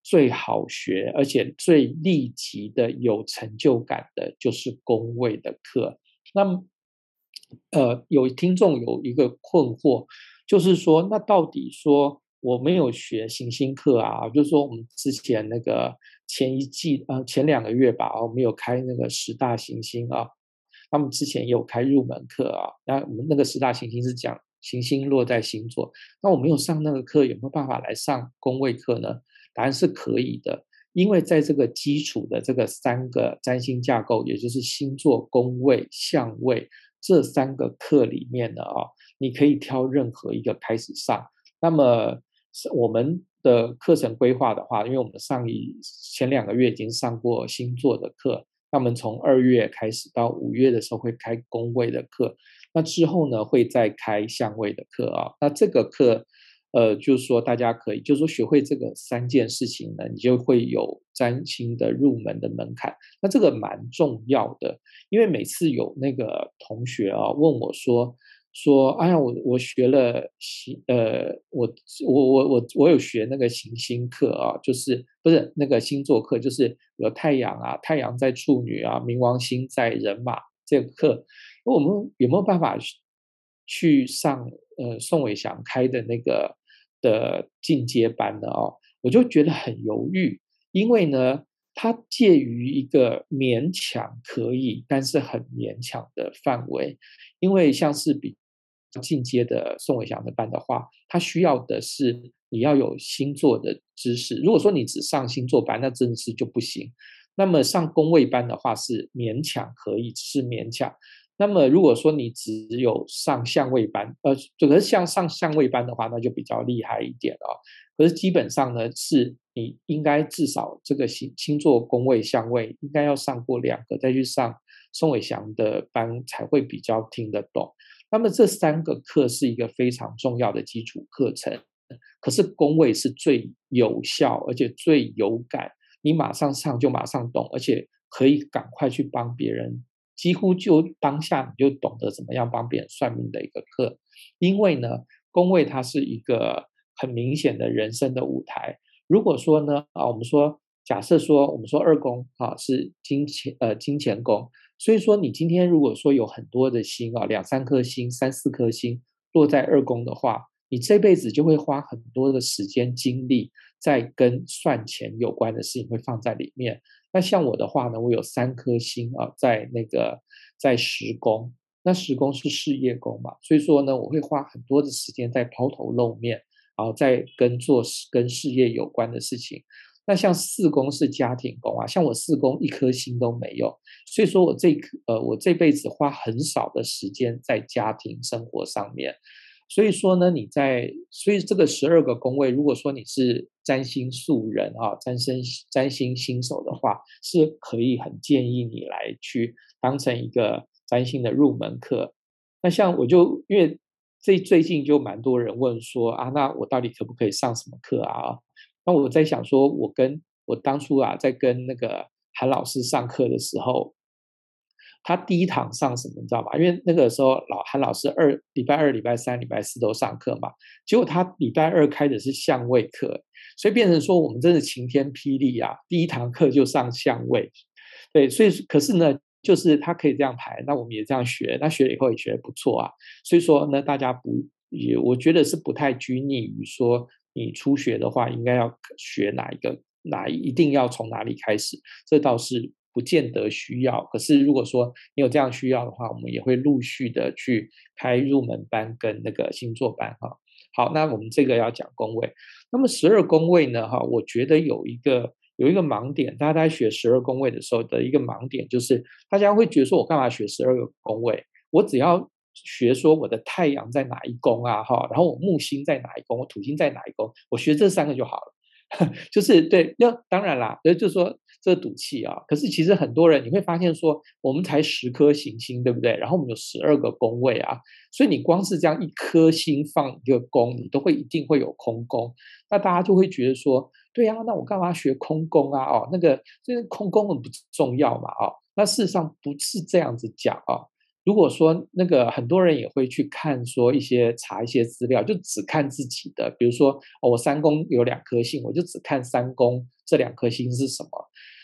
最好学而且最立即的有成就感的就是宫位的课。那么，呃，有听众有一个困惑，就是说，那到底说我没有学行星课啊？就是说我们之前那个。前一季呃，前两个月吧，我们有开那个十大行星啊，他们之前也有开入门课啊。那我们那个十大行星是讲行星落在星座，那我没有上那个课，有没有办法来上宫位课呢？答案是可以的，因为在这个基础的这个三个占星架构，也就是星座、宫位、相位这三个课里面的啊，你可以挑任何一个开始上。那么我们。的课程规划的话，因为我们上一前两个月已经上过星座的课，那我们从二月开始到五月的时候会开宫位的课，那之后呢会再开相位的课啊。那这个课，呃，就是说大家可以，就是说学会这个三件事情呢，你就会有占星的入门的门槛。那这个蛮重要的，因为每次有那个同学啊问我说，说，哎呀，我我学了行，呃，我我我我我有学那个行星课啊，就是不是那个星座课，就是有太阳啊，太阳在处女啊，冥王星在人马这个课，我们有没有办法去上呃宋伟祥开的那个的进阶班的哦？我就觉得很犹豫，因为呢，它介于一个勉强可以，但是很勉强的范围，因为像是比。进阶的宋伟祥的班的话，他需要的是你要有星座的知识。如果说你只上星座班，那真的是就不行。那么上宫位班的话是勉强可以，是勉强。那么如果说你只有上相位班，呃，这个像上相位班的话，那就比较厉害一点哦。可是基本上呢，是你应该至少这个星星座宫位相位应该要上过两个，再去上宋伟祥的班才会比较听得懂。那么这三个课是一个非常重要的基础课程，可是宫位是最有效而且最有感，你马上上就马上懂，而且可以赶快去帮别人，几乎就当下你就懂得怎么样帮别人算命的一个课。因为呢，宫位它是一个很明显的人生的舞台。如果说呢，啊，我们说假设说我们说二宫啊是金钱呃金钱宫。所以说，你今天如果说有很多的星啊，两三颗星、三四颗星落在二宫的话，你这辈子就会花很多的时间精力在跟算钱有关的事情会放在里面。那像我的话呢，我有三颗星啊，在那个在十宫，那十宫是事业宫嘛，所以说呢，我会花很多的时间在抛头露面，然后在跟做跟事业有关的事情。那像四宫是家庭宫啊，像我四宫一颗星都没有，所以说我这呃我这辈子花很少的时间在家庭生活上面，所以说呢，你在所以这个十二个宫位，如果说你是占星素人啊，占星占星新手的话，是可以很建议你来去当成一个占星的入门课。那像我就因为最最近就蛮多人问说啊，那我到底可不可以上什么课啊？那我在想说，我跟我当初啊，在跟那个韩老师上课的时候，他第一堂上什么，你知道吗？因为那个时候老韩老师二礼拜二、礼拜三、礼拜四都上课嘛，结果他礼拜二开的是相位课，所以变成说我们真的晴天霹雳啊！第一堂课就上相位，对，所以可是呢，就是他可以这样排，那我们也这样学，那学了以后也学得不错啊。所以说呢，大家不也，我觉得是不太拘泥于说。你初学的话，应该要学哪一个？哪一定要从哪里开始？这倒是不见得需要。可是如果说你有这样需要的话，我们也会陆续的去开入门班跟那个星座班哈。好，那我们这个要讲宫位。那么十二宫位呢？哈，我觉得有一个有一个盲点，大家在学十二宫位的时候的一个盲点，就是大家会觉得说，我干嘛学十二个宫位？我只要。学说我的太阳在哪一宫啊？哈，然后我木星在哪一宫？我土星在哪一宫？我学这三个就好了。就是对，那当然啦，就是说这赌气啊。可是其实很多人你会发现说，我们才十颗行星，对不对？然后我们有十二个宫位啊，所以你光是这样一颗星放一个宫，你都会一定会有空宫。那大家就会觉得说，对啊，那我干嘛学空宫啊？哦，那个这个空宫很不重要嘛？哦，那事实上不是这样子讲啊。如果说那个很多人也会去看说一些查一些资料，就只看自己的，比如说，我三宫有两颗星，我就只看三宫这两颗星是什么，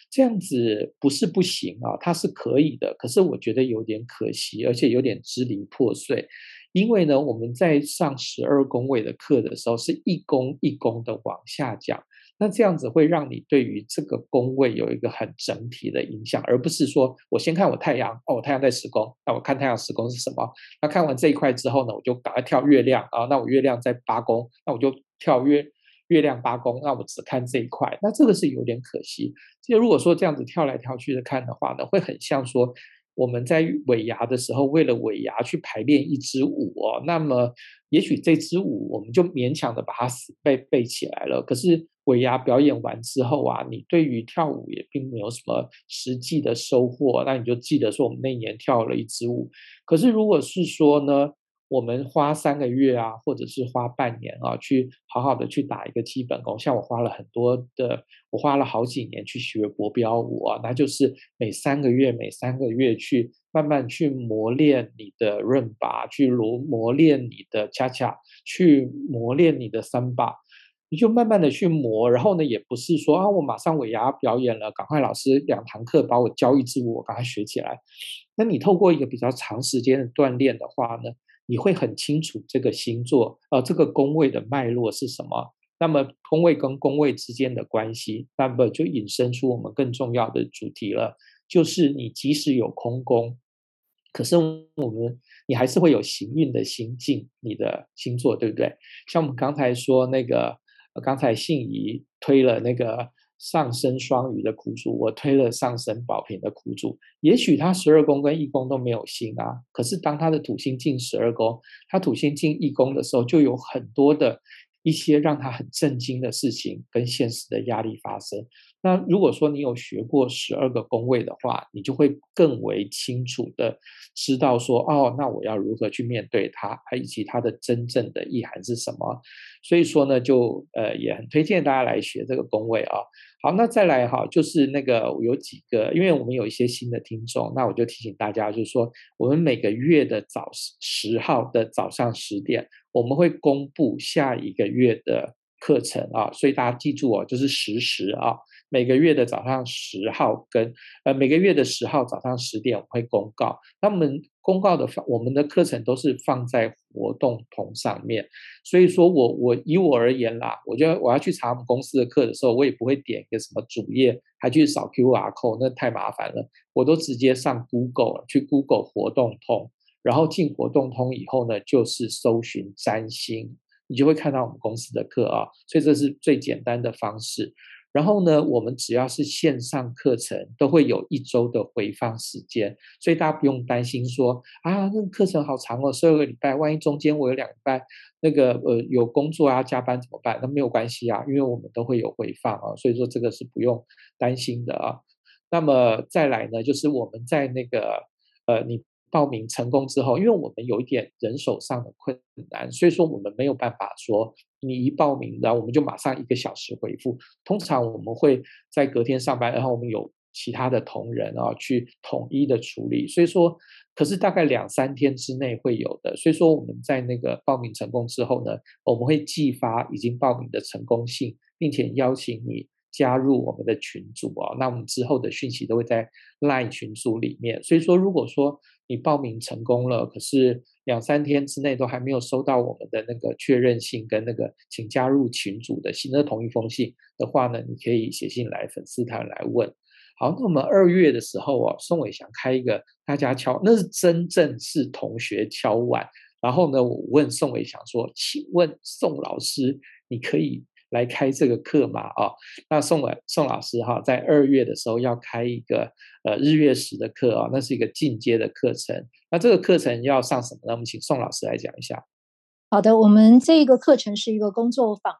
这样子不是不行啊，它是可以的，可是我觉得有点可惜，而且有点支离破碎，因为呢，我们在上十二宫位的课的时候，是一宫一宫的往下讲。那这样子会让你对于这个宫位有一个很整体的影响，而不是说我先看我太阳，哦，我太阳在十宫，那我看太阳十宫是什么？那看完这一块之后呢，我就赶快跳月亮啊，那我月亮在八宫，那我就跳月月亮八宫，那我只看这一块，那这个是有点可惜。就如果说这样子跳来跳去的看的话呢，会很像说我们在尾牙的时候，为了尾牙去排练一支舞哦，那么也许这支舞我们就勉强的把它死背背起来了，可是。尾牙表演完之后啊，你对于跳舞也并没有什么实际的收获，那你就记得说我们那年跳了一支舞。可是如果是说呢，我们花三个月啊，或者是花半年啊，去好好的去打一个基本功。像我花了很多的，我花了好几年去学国标舞啊，那就是每三个月、每三个月去慢慢去磨练你的润巴，去磨磨练你的恰恰，去磨练你的三把。你就慢慢的去磨，然后呢，也不是说啊，我马上尾牙表演了，赶快老师两堂课把我教一支舞，我赶快学起来。那你透过一个比较长时间的锻炼的话呢，你会很清楚这个星座，呃，这个宫位的脉络是什么。那么宫位跟宫位之间的关系，那么就引申出我们更重要的主题了，就是你即使有空宫，可是我们你还是会有行运的心境你的星座，对不对？像我们刚才说那个。刚才信仪推了那个上升双鱼的苦主，我推了上升宝瓶的苦主。也许他十二宫跟一宫都没有星啊，可是当他的土星进十二宫，他土星进一宫的时候，就有很多的一些让他很震惊的事情跟现实的压力发生。那如果说你有学过十二个宫位的话，你就会更为清楚的知道说，哦，那我要如何去面对它，以及它的真正的意涵是什么。所以说呢，就呃也很推荐大家来学这个宫位啊。好，那再来哈，就是那个有几个，因为我们有一些新的听众，那我就提醒大家，就是说我们每个月的早十号的早上十点，我们会公布下一个月的课程啊，所以大家记住哦，就是实时啊。每个月的早上十号跟呃每个月的十号早上十点我会公告，那我们公告的我们的课程都是放在活动通上面，所以说我我以我而言啦，我觉得我要去查我们公司的课的时候，我也不会点一个什么主页还去扫 QR code，那太麻烦了，我都直接上 Google 去 Google 活动通，然后进活动通以后呢，就是搜寻占星，你就会看到我们公司的课啊，所以这是最简单的方式。然后呢，我们只要是线上课程，都会有一周的回放时间，所以大家不用担心说啊，那个课程好长哦，十二个礼拜，万一中间我有两个礼拜那个呃有工作啊加班怎么办？那没有关系啊，因为我们都会有回放啊，所以说这个是不用担心的啊。那么再来呢，就是我们在那个呃你。报名成功之后，因为我们有一点人手上的困难，所以说我们没有办法说你一报名，然后我们就马上一个小时回复。通常我们会在隔天上班，然后我们有其他的同仁啊去统一的处理。所以说，可是大概两三天之内会有的。所以说我们在那个报名成功之后呢，我们会寄发已经报名的成功信，并且邀请你。加入我们的群组啊，那我们之后的讯息都会在 LINE 群组里面。所以说，如果说你报名成功了，可是两三天之内都还没有收到我们的那个确认信跟那个请加入群组的新的同一封信的话呢，你可以写信来粉丝团来问。好，那我们二月的时候啊，宋伟祥开一个大家敲，那是真正是同学敲碗。然后呢，我问宋伟祥说：“请问宋老师，你可以？”来开这个课嘛？啊，那宋伟宋老师哈，在二月的时候要开一个呃日月食的课啊，那是一个进阶的课程。那这个课程要上什么呢？我们请宋老师来讲一下。好的，我们这个课程是一个工作坊。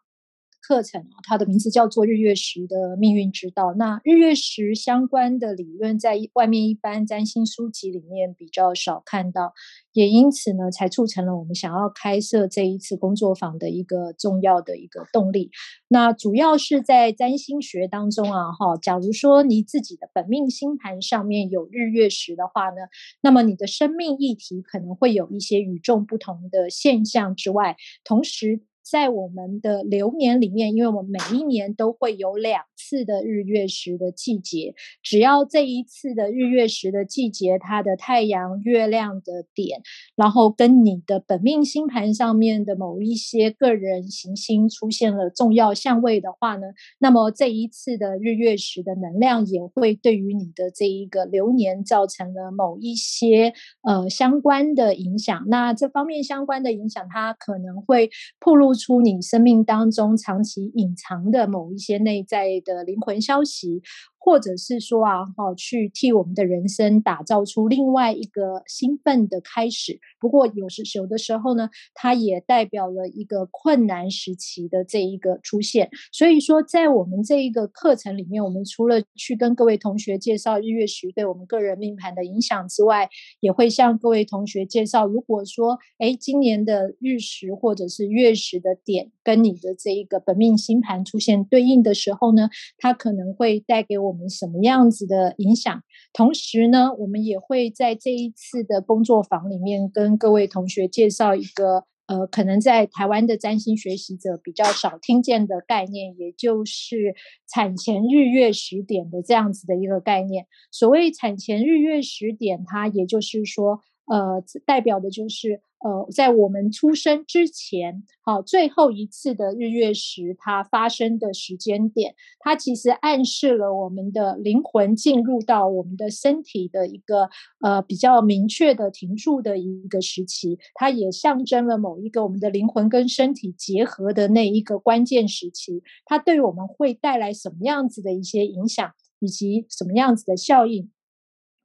课程啊，它的名字叫做日月食的命运之道。那日月食相关的理论，在外面一般占星书籍里面比较少看到，也因此呢，才促成了我们想要开设这一次工作坊的一个重要的一个动力。那主要是在占星学当中啊，哈，假如说你自己的本命星盘上面有日月食的话呢，那么你的生命议题可能会有一些与众不同的现象之外，同时。在我们的流年里面，因为我们每一年都会有两次的日月食的季节，只要这一次的日月食的季节，它的太阳、月亮的点，然后跟你的本命星盘上面的某一些个人行星出现了重要相位的话呢，那么这一次的日月食的能量也会对于你的这一个流年造成了某一些呃相关的影响。那这方面相关的影响，它可能会暴露出你生命当中长期隐藏的某一些内在的灵魂消息，或者是说啊，哈，去替我们的人生打造出另外一个兴奋的开始。不过有时有的时候呢，它也代表了一个困难时期的这一个出现。所以说，在我们这一个课程里面，我们除了去跟各位同学介绍日月食对我们个人命盘的影响之外，也会向各位同学介绍，如果说，哎，今年的日食或者是月食的点跟你的这一个本命星盘出现对应的时候呢，它可能会带给我我们什么样子的影响？同时呢，我们也会在这一次的工作坊里面跟各位同学介绍一个。呃，可能在台湾的占星学习者比较少听见的概念，也就是产前日月食点的这样子的一个概念。所谓产前日月食点，它也就是说，呃，代表的就是。呃，在我们出生之前，好，最后一次的日月食它发生的时间点，它其实暗示了我们的灵魂进入到我们的身体的一个呃比较明确的停驻的一个时期，它也象征了某一个我们的灵魂跟身体结合的那一个关键时期，它对我们会带来什么样子的一些影响，以及什么样子的效应。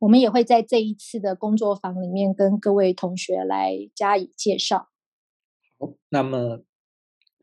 我们也会在这一次的工作坊里面跟各位同学来加以介绍。好，那么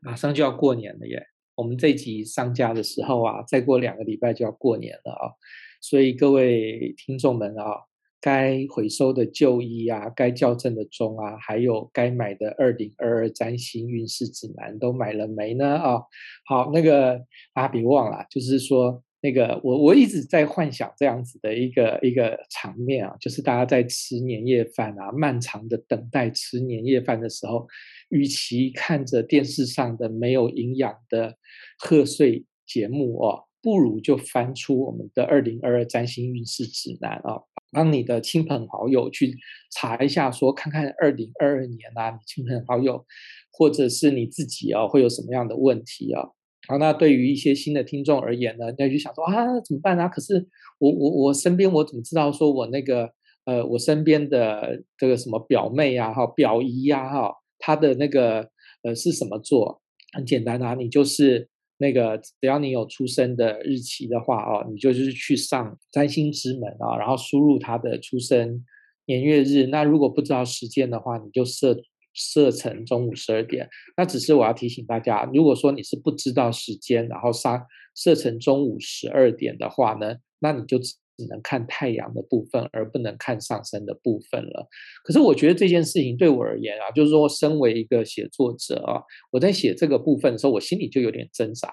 马上就要过年了耶！我们这集上架的时候啊，再过两个礼拜就要过年了啊，所以各位听众们啊，该回收的旧衣啊，该校正的钟啊，还有该买的二零二二占星运势指南都买了没呢？啊，好，那个啊，别忘了，就是说。那个，我我一直在幻想这样子的一个一个场面啊，就是大家在吃年夜饭啊，漫长的等待吃年夜饭的时候，与其看着电视上的没有营养的贺岁节目哦，不如就翻出我们的二零二二占星运势指南啊，帮你的亲朋好友去查一下，说看看二零二二年啊，你亲朋好友或者是你自己啊，会有什么样的问题啊？好，那对于一些新的听众而言呢，那就想说啊，怎么办啊？可是我我我身边我怎么知道说我那个呃，我身边的这个什么表妹啊，哈，表姨呀，哈，她的那个呃是什么座？很简单啊，你就是那个只要你有出生的日期的话哦，你就是去上占星之门啊，然后输入她的出生年月日。那如果不知道时间的话，你就设。设成中午十二点，那只是我要提醒大家，如果说你是不知道时间，然后上设成中午十二点的话呢，那你就只能看太阳的部分，而不能看上升的部分了。可是我觉得这件事情对我而言啊，就是说，身为一个写作者啊，我在写这个部分的时候，我心里就有点挣扎，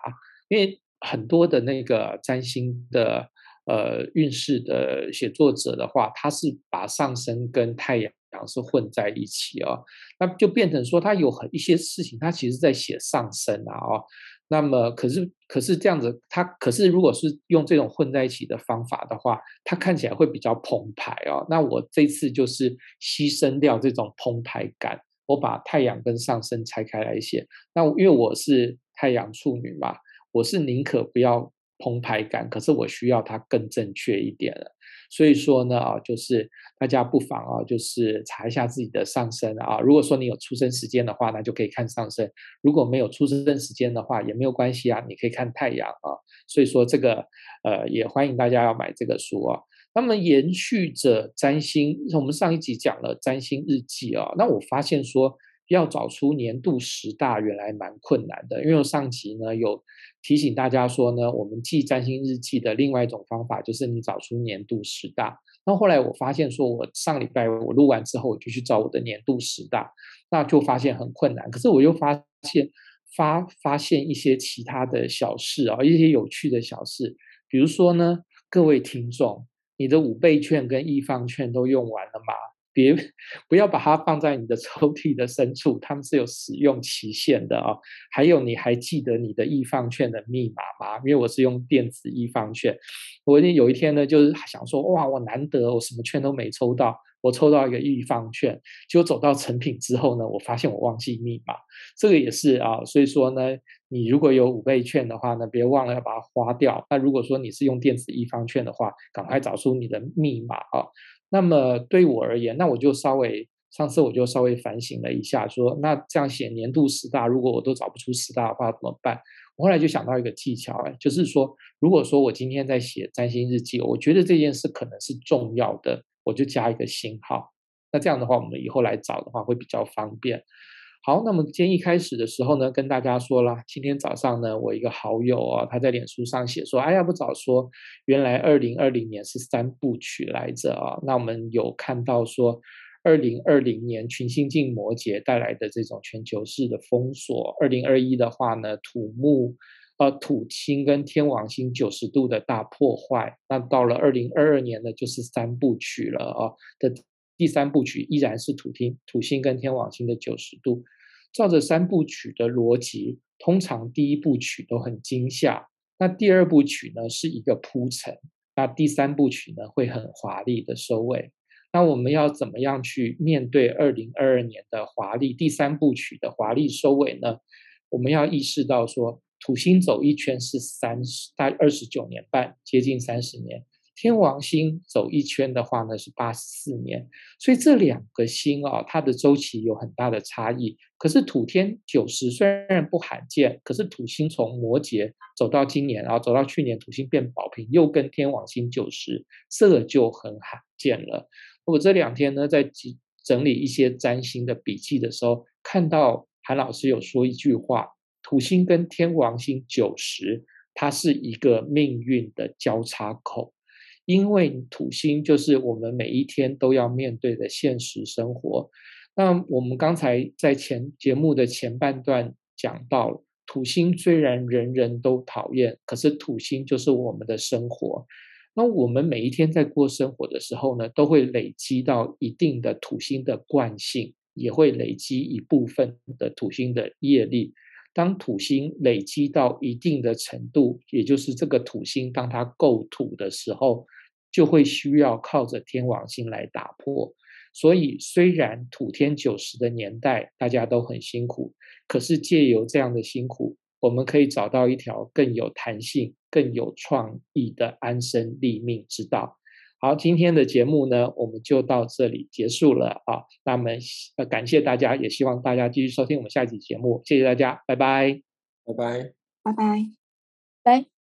因为很多的那个占星的呃运势的写作者的话，他是把上升跟太阳。是混在一起哦，那就变成说他有很一些事情，他其实在写上升啊哦，那么可是可是这样子，他可是如果是用这种混在一起的方法的话，他看起来会比较澎湃哦。那我这次就是牺牲掉这种澎湃感，我把太阳跟上升拆开来写。那因为我是太阳处女嘛，我是宁可不要澎湃感，可是我需要它更正确一点了。所以说呢，啊，就是大家不妨啊，就是查一下自己的上升啊。如果说你有出生时间的话，那就可以看上升；如果没有出生时间的话，也没有关系啊，你可以看太阳啊。所以说这个呃，也欢迎大家要买这个书啊。那么延续着占星，我们上一集讲了占星日记啊，那我发现说。要找出年度十大原来蛮困难的，因为上集呢有提醒大家说呢，我们记占星日记的另外一种方法就是你找出年度十大。那后来我发现说，我上礼拜我录完之后，我就去找我的年度十大，那就发现很困难。可是我又发现发发现一些其他的小事啊，一些有趣的小事，比如说呢，各位听众，你的五倍券跟艺 FUN 券都用完了吗？别不要把它放在你的抽屉的深处，他们是有使用期限的啊、还有，你还记得你的易放券的密码吗？因为我是用电子易放券，我有一天呢，就是想说，哇，我难得我什么券都没抽到，我抽到一个易放券，结果走到成品之后呢，我发现我忘记密码，这个也是啊。所以说呢，你如果有五倍券的话呢，别忘了要把它花掉。那如果说你是用电子易放券的话，赶快找出你的密码啊。那么对我而言，那我就稍微上次我就稍微反省了一下说，那这样写年度十大，如果我都找不出十大的话怎么办？我后来就想到一个技巧，哎，就是说，如果说我今天在写占星日记，我觉得这件事可能是重要的，我就加一个星号。那这样的话，我们以后来找的话会比较方便。好，那么今天一开始的时候呢，跟大家说了，今天早上呢，我一个好友啊，他在脸书上写说，哎呀，不早说，原来二零二零年是三部曲来着啊。那我们有看到说，二零二零年群星进摩羯带来的这种全球式的封锁，二零二一的话呢，土木呃土星跟天王星九十度的大破坏，那到了二零二二年呢，就是三部曲了啊的。第三部曲依然是土星、土星跟天王星的九十度。照着三部曲的逻辑，通常第一部曲都很惊吓，那第二部曲呢是一个铺陈，那第三部曲呢会很华丽的收尾。那我们要怎么样去面对二零二二年的华丽第三部曲的华丽收尾呢？我们要意识到说，土星走一圈是三十，大概二十九年半，接近三十年。天王星走一圈的话呢，是八十四年，所以这两个星啊，它的周期有很大的差异。可是土天九十虽然不罕见，可是土星从摩羯走到今年，然后走到去年，土星变宝瓶，又跟天王星九十，这个就很罕见了。我这两天呢，在整理一些占星的笔记的时候，看到韩老师有说一句话：土星跟天王星九十，它是一个命运的交叉口。因为土星就是我们每一天都要面对的现实生活。那我们刚才在前节目的前半段讲到了，土星虽然人人都讨厌，可是土星就是我们的生活。那我们每一天在过生活的时候呢，都会累积到一定的土星的惯性，也会累积一部分的土星的业力。当土星累积到一定的程度，也就是这个土星当它够土的时候，就会需要靠着天王星来打破，所以虽然土天九十的年代大家都很辛苦，可是借由这样的辛苦，我们可以找到一条更有弹性、更有创意的安身立命之道。好，今天的节目呢，我们就到这里结束了啊。那么呃，感谢大家，也希望大家继续收听我们下期节目。谢谢大家，拜拜，拜拜，拜拜，拜。